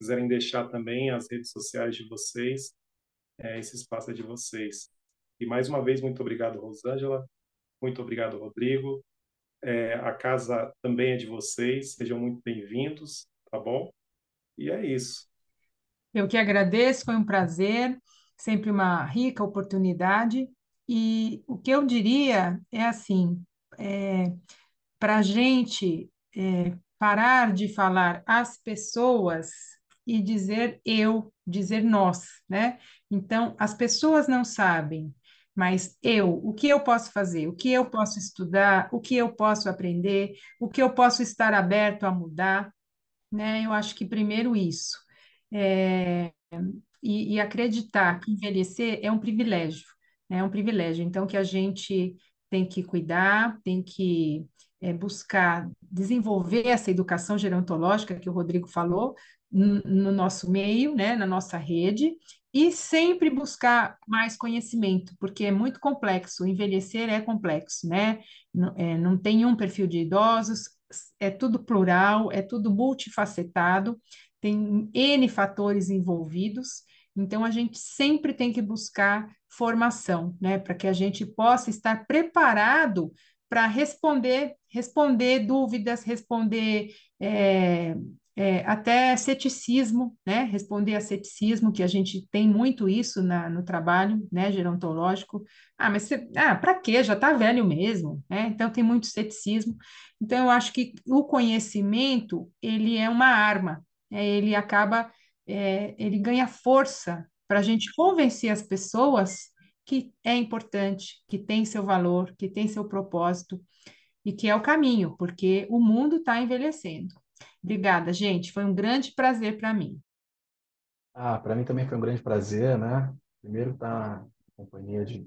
quiserem deixar também as redes sociais de vocês, é, esse espaço é de vocês. E mais uma vez, muito obrigado, Rosângela. Muito obrigado, Rodrigo. É, a casa também é de vocês. Sejam muito bem-vindos, tá bom? E é isso. Eu que agradeço, foi um prazer, sempre uma rica oportunidade. E o que eu diria é assim: é, para a gente é, parar de falar as pessoas e dizer eu, dizer nós, né? Então, as pessoas não sabem, mas eu, o que eu posso fazer? O que eu posso estudar? O que eu posso aprender? O que eu posso estar aberto a mudar? Né? Eu acho que primeiro isso. É, e, e acreditar que envelhecer é um privilégio, né? é um privilégio. Então, que a gente tem que cuidar, tem que é, buscar desenvolver essa educação gerontológica que o Rodrigo falou, no nosso meio, né, na nossa rede, e sempre buscar mais conhecimento, porque é muito complexo, envelhecer é complexo, né? Não, é, não tem um perfil de idosos, é tudo plural, é tudo multifacetado, tem N fatores envolvidos, então a gente sempre tem que buscar formação, né, para que a gente possa estar preparado para responder, responder dúvidas, responder é, é, até ceticismo, né? Responder a ceticismo, que a gente tem muito isso na, no trabalho, né, gerontológico. Ah, mas você, ah, para quê? Já está velho mesmo, né? Então tem muito ceticismo. Então eu acho que o conhecimento ele é uma arma, né? ele acaba, é, ele ganha força para a gente convencer as pessoas que é importante, que tem seu valor, que tem seu propósito e que é o caminho, porque o mundo está envelhecendo. Obrigada, gente. Foi um grande prazer para mim. Ah, para mim também foi um grande prazer, né? Primeiro estar tá em companhia de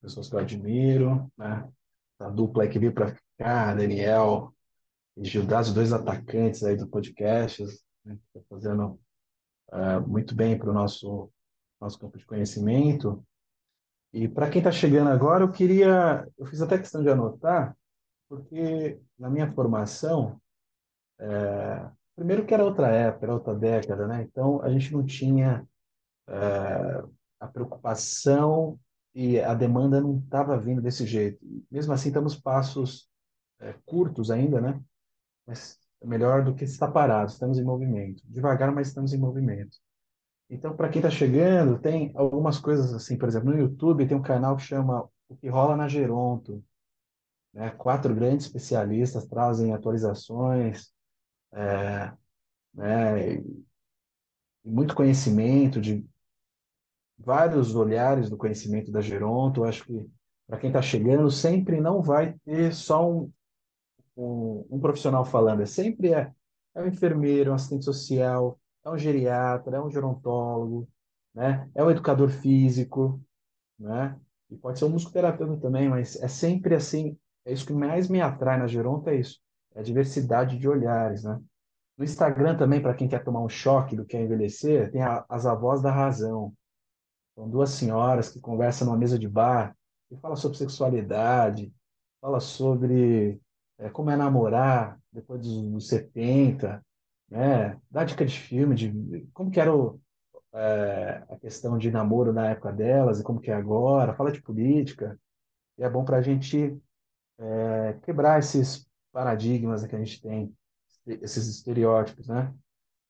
pessoas que eu admiro, né? A dupla que veio para ficar, Daniel e Gildas, os dois atacantes aí do podcast, né? Tá fazendo uh, muito bem para o nosso nosso campo de conhecimento. E para quem está chegando agora, eu queria, eu fiz até questão de anotar, porque na minha formação, é, primeiro que era outra época, era outra década, né? Então a gente não tinha é, a preocupação e a demanda não estava vindo desse jeito. Mesmo assim, estamos passos é, curtos ainda, né? Mas melhor do que estar parado, estamos em movimento. Devagar, mas estamos em movimento. Então, para quem está chegando, tem algumas coisas assim, por exemplo, no YouTube tem um canal que chama O que rola na Geronto. Né? Quatro grandes especialistas trazem atualizações, é, né? muito conhecimento de vários olhares do conhecimento da Geronto. Eu acho que para quem está chegando, sempre não vai ter só um, um, um profissional falando, é sempre é, é um enfermeiro, um assistente social, é um geriatra, é um gerontólogo, né? É um educador físico, né? E pode ser um musicoterapeuta também, mas é sempre assim. É isso que mais me atrai na geronta, é isso. É a diversidade de olhares, né? No Instagram também, para quem quer tomar um choque do que é envelhecer, tem a, as avós da razão. São duas senhoras que conversam numa mesa de bar e falam sobre sexualidade, fala sobre é, como é namorar depois dos, dos 70, né? Dá dica de filme, de como que era o, é, a questão de namoro na época delas e como que é agora, fala de política. E é bom para a gente é, quebrar esses paradigmas que a gente tem, esses estereótipos, né?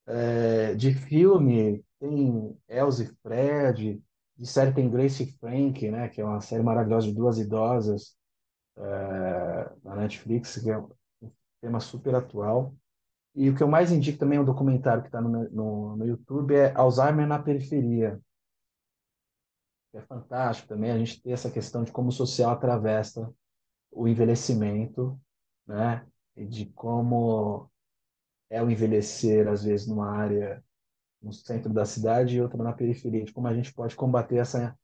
É, de filme tem Elze e Fred, de série tem Grace e Frank, né? Que é uma série maravilhosa de duas idosas é, na Netflix, que é um tema super atual. E o que eu mais indico também é um documentário que está no, no, no YouTube, é Alzheimer na Periferia. É fantástico também a gente ter essa questão de como o social atravessa o envelhecimento, né? E de como é o envelhecer, às vezes, numa área no centro da cidade e outra na periferia, de como a gente pode combater essa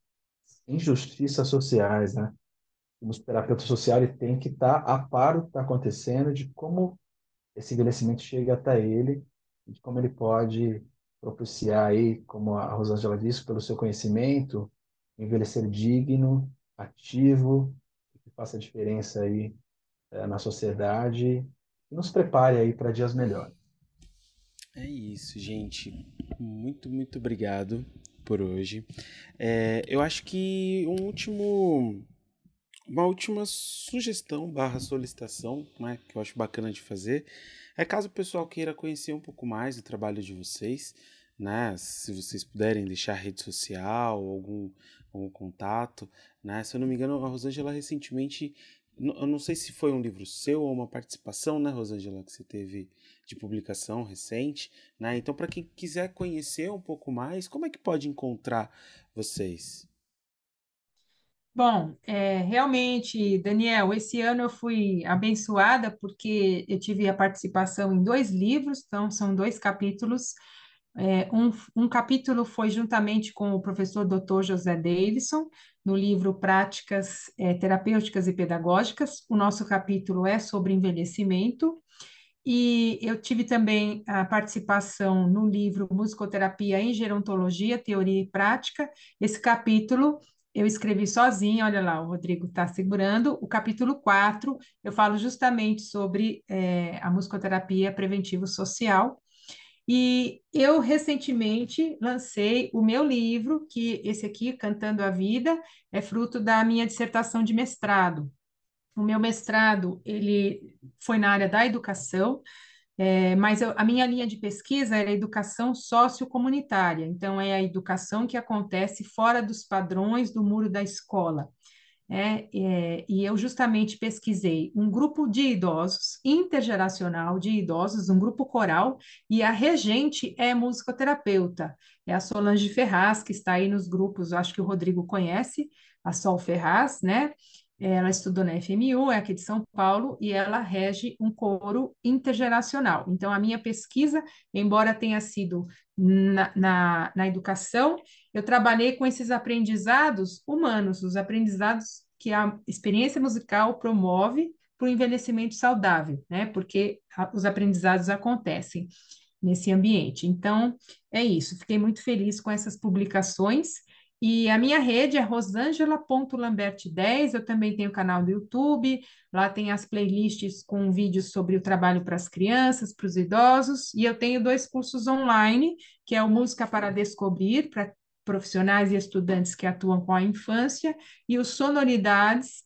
injustiças sociais, né? Terapeuta social ele tem que estar tá a par do que está acontecendo, de como esse envelhecimento chega até ele de como ele pode propiciar aí, como a Rosângela disse, pelo seu conhecimento, envelhecer digno, ativo, que faça diferença aí é, na sociedade e nos prepare aí para dias melhores. É isso, gente. Muito, muito obrigado por hoje. É, eu acho que um último uma última sugestão barra solicitação, né, que eu acho bacana de fazer, é caso o pessoal queira conhecer um pouco mais do trabalho de vocês, né, se vocês puderem deixar rede social, algum, algum contato, né, se eu não me engano, a Rosângela recentemente, eu não sei se foi um livro seu ou uma participação, né, Rosângela, que você teve de publicação recente, né, então para quem quiser conhecer um pouco mais, como é que pode encontrar vocês? Bom, é, realmente, Daniel, esse ano eu fui abençoada porque eu tive a participação em dois livros, então são dois capítulos. É, um, um capítulo foi juntamente com o professor Dr. José Davidson, no livro Práticas é, Terapêuticas e Pedagógicas. O nosso capítulo é sobre envelhecimento. E eu tive também a participação no livro Musicoterapia em Gerontologia, Teoria e Prática. Esse capítulo eu escrevi sozinha, olha lá, o Rodrigo está segurando. O capítulo 4, eu falo justamente sobre é, a musicoterapia preventivo-social. E eu recentemente lancei o meu livro, que esse aqui, Cantando a Vida, é fruto da minha dissertação de mestrado. O meu mestrado, ele foi na área da educação, é, mas eu, a minha linha de pesquisa era a educação sociocomunitária, então é a educação que acontece fora dos padrões do muro da escola. É, é, e eu justamente pesquisei um grupo de idosos, intergeracional de idosos, um grupo coral, e a regente é musicoterapeuta, é a Solange Ferraz, que está aí nos grupos, acho que o Rodrigo conhece, a Sol Ferraz, né? Ela estudou na FMU, é aqui de São Paulo, e ela rege um coro intergeracional. Então, a minha pesquisa, embora tenha sido na, na, na educação, eu trabalhei com esses aprendizados humanos, os aprendizados que a experiência musical promove para o envelhecimento saudável, né? Porque a, os aprendizados acontecem nesse ambiente. Então, é isso. Fiquei muito feliz com essas publicações. E a minha rede é rosangela.lambert10. Eu também tenho canal do YouTube. Lá tem as playlists com vídeos sobre o trabalho para as crianças, para os idosos. E eu tenho dois cursos online, que é o Música para Descobrir, para profissionais e estudantes que atuam com a infância, e o Sonoridades,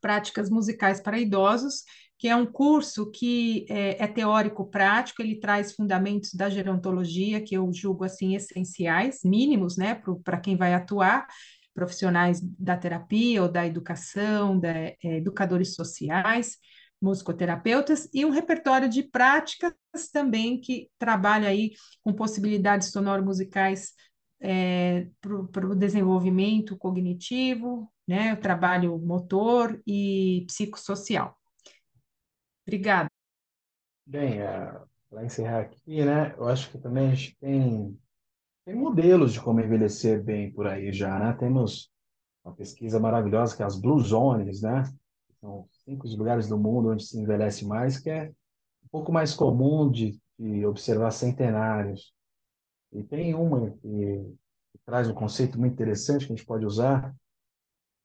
Práticas Musicais para Idosos, que é um curso que é, é teórico-prático, ele traz fundamentos da gerontologia, que eu julgo assim essenciais, mínimos, né, para quem vai atuar, profissionais da terapia ou da educação, da, é, educadores sociais, musicoterapeutas, e um repertório de práticas também que trabalha aí com possibilidades sonoro-musicais é, para o desenvolvimento cognitivo, né, o trabalho motor e psicossocial. Obrigada. Bem, é, para encerrar aqui, né, eu acho que também a gente tem, tem modelos de como envelhecer bem por aí já, né? Temos uma pesquisa maravilhosa que é as Blue Zones, né? São cinco lugares do mundo onde se envelhece mais, que é um pouco mais comum de, de observar centenários. E tem uma que, que traz um conceito muito interessante que a gente pode usar,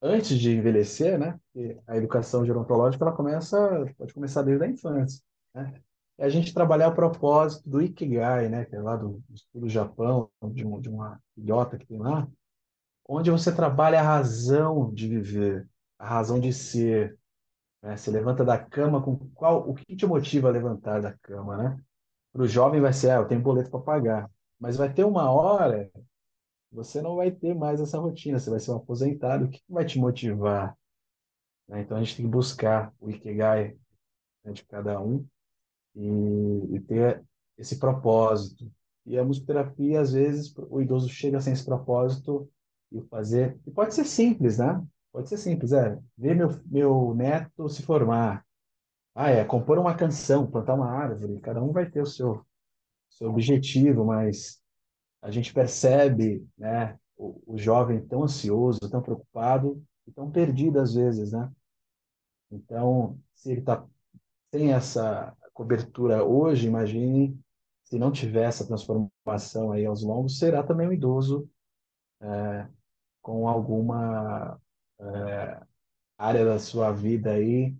antes de envelhecer, né? a educação gerontológica ela começa, pode começar desde a infância, né? A gente trabalhar o propósito do Ikigai, né? Que é lá do, do Japão, de, um, de uma ilhota que tem lá, onde você trabalha a razão de viver, a razão de ser. Né? Você levanta da cama com qual, o que te motiva a levantar da cama, né? Para o jovem vai ser, ah, eu tenho boleto para pagar, mas vai ter uma hora você não vai ter mais essa rotina, você vai ser um aposentado, o que vai te motivar? Né? Então a gente tem que buscar o Ikigai né, de cada um e, e, ter esse propósito. E a musicoterapia, às vezes, o idoso chega sem esse propósito e fazer. E pode ser simples, né? Pode ser simples, é ver meu, meu neto se formar. Ah, é compor uma canção, plantar uma árvore. Cada um vai ter o seu, seu objetivo, mas a gente percebe né, o, o jovem tão ansioso, tão preocupado e tão perdido às vezes, né? Então, se ele está sem essa cobertura hoje, imagine se não tiver essa transformação aí aos longos, será também um idoso é, com alguma é, área da sua vida aí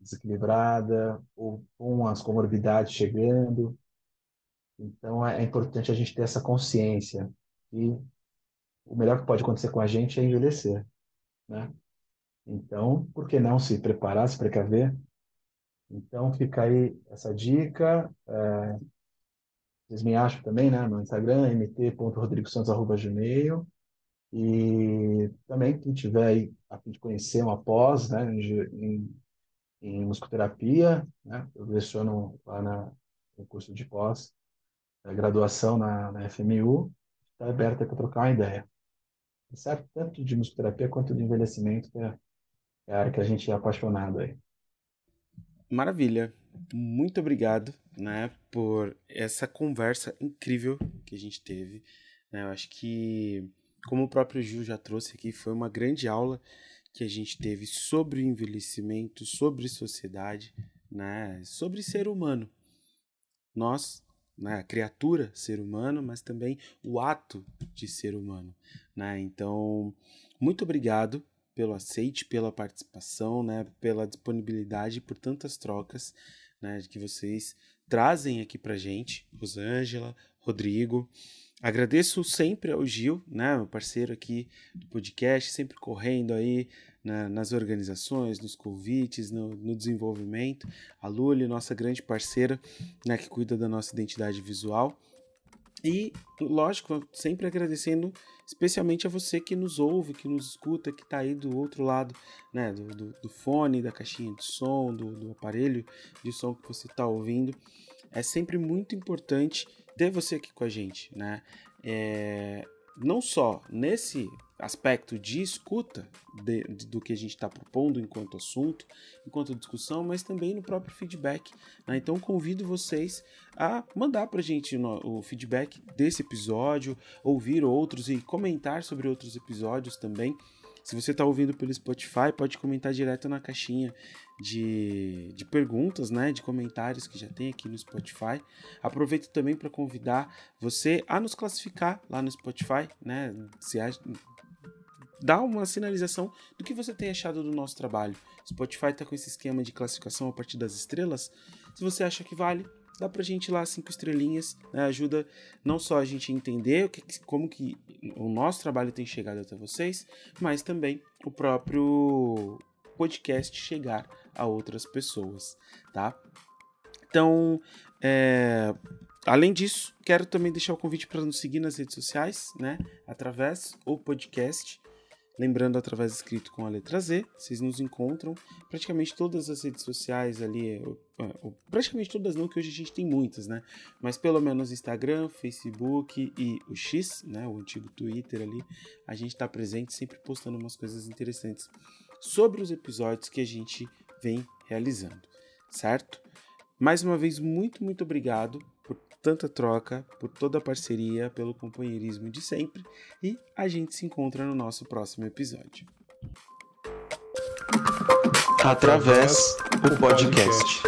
desequilibrada ou com as comorbidades chegando. Então é, é importante a gente ter essa consciência e o melhor que pode acontecer com a gente é envelhecer, né? Então, por que não se preparar, se precaver? Então fica aí essa dica. É, vocês me acham também, né, no Instagram, mt.rodrigosantos.gmail. E também, quem tiver aí a fim de conhecer uma pós né, em, em musicoterapia, né, eu leciono lá na, no curso de pós, graduação na, na FMU, está aberta para trocar uma ideia. Certo? Tanto de musicoterapia quanto de envelhecimento, que é, é a área que a gente é apaixonado aí. Maravilha. Muito obrigado, né, por essa conversa incrível que a gente teve. Né? Eu acho que, como o próprio Gil já trouxe aqui, foi uma grande aula que a gente teve sobre envelhecimento, sobre sociedade, né, sobre ser humano. Nós né, a criatura ser humano, mas também o ato de ser humano. Né? Então, muito obrigado pelo aceite, pela participação, né, pela disponibilidade, por tantas trocas né, que vocês trazem aqui para gente, Rosângela, Rodrigo. Agradeço sempre ao Gil, né, meu parceiro aqui do podcast, sempre correndo aí na, nas organizações, nos convites, no, no, desenvolvimento. A Luli, nossa grande parceira, né, que cuida da nossa identidade visual. E, lógico, sempre agradecendo especialmente a você que nos ouve, que nos escuta, que está aí do outro lado, né, do, do, do, fone, da caixinha de som, do, do aparelho de som que você está ouvindo. É sempre muito importante ter você aqui com a gente, né? É, não só nesse aspecto de escuta de, de, do que a gente está propondo enquanto assunto, enquanto discussão, mas também no próprio feedback. Né? Então convido vocês a mandar para a gente o feedback desse episódio, ouvir outros e comentar sobre outros episódios também. Se você está ouvindo pelo Spotify, pode comentar direto na caixinha de, de perguntas, né, de comentários que já tem aqui no Spotify. Aproveito também para convidar você a nos classificar lá no Spotify, né, se dá uma sinalização do que você tem achado do nosso trabalho. Spotify está com esse esquema de classificação a partir das estrelas. Se você acha que vale, dá pra gente lá cinco estrelinhas, né? ajuda não só a gente a entender o que, como que o nosso trabalho tem chegado até vocês, mas também o próprio podcast chegar a outras pessoas, tá? Então, é, além disso, quero também deixar o convite para nos seguir nas redes sociais, né? Através do podcast Lembrando, através escrito com a letra Z, vocês nos encontram praticamente todas as redes sociais ali, praticamente todas não, que hoje a gente tem muitas, né? Mas pelo menos Instagram, Facebook e o X, né? O antigo Twitter ali, a gente está presente sempre postando umas coisas interessantes sobre os episódios que a gente vem realizando, certo? Mais uma vez, muito, muito obrigado tanta troca, por toda a parceria, pelo companheirismo de sempre e a gente se encontra no nosso próximo episódio. Através do podcast.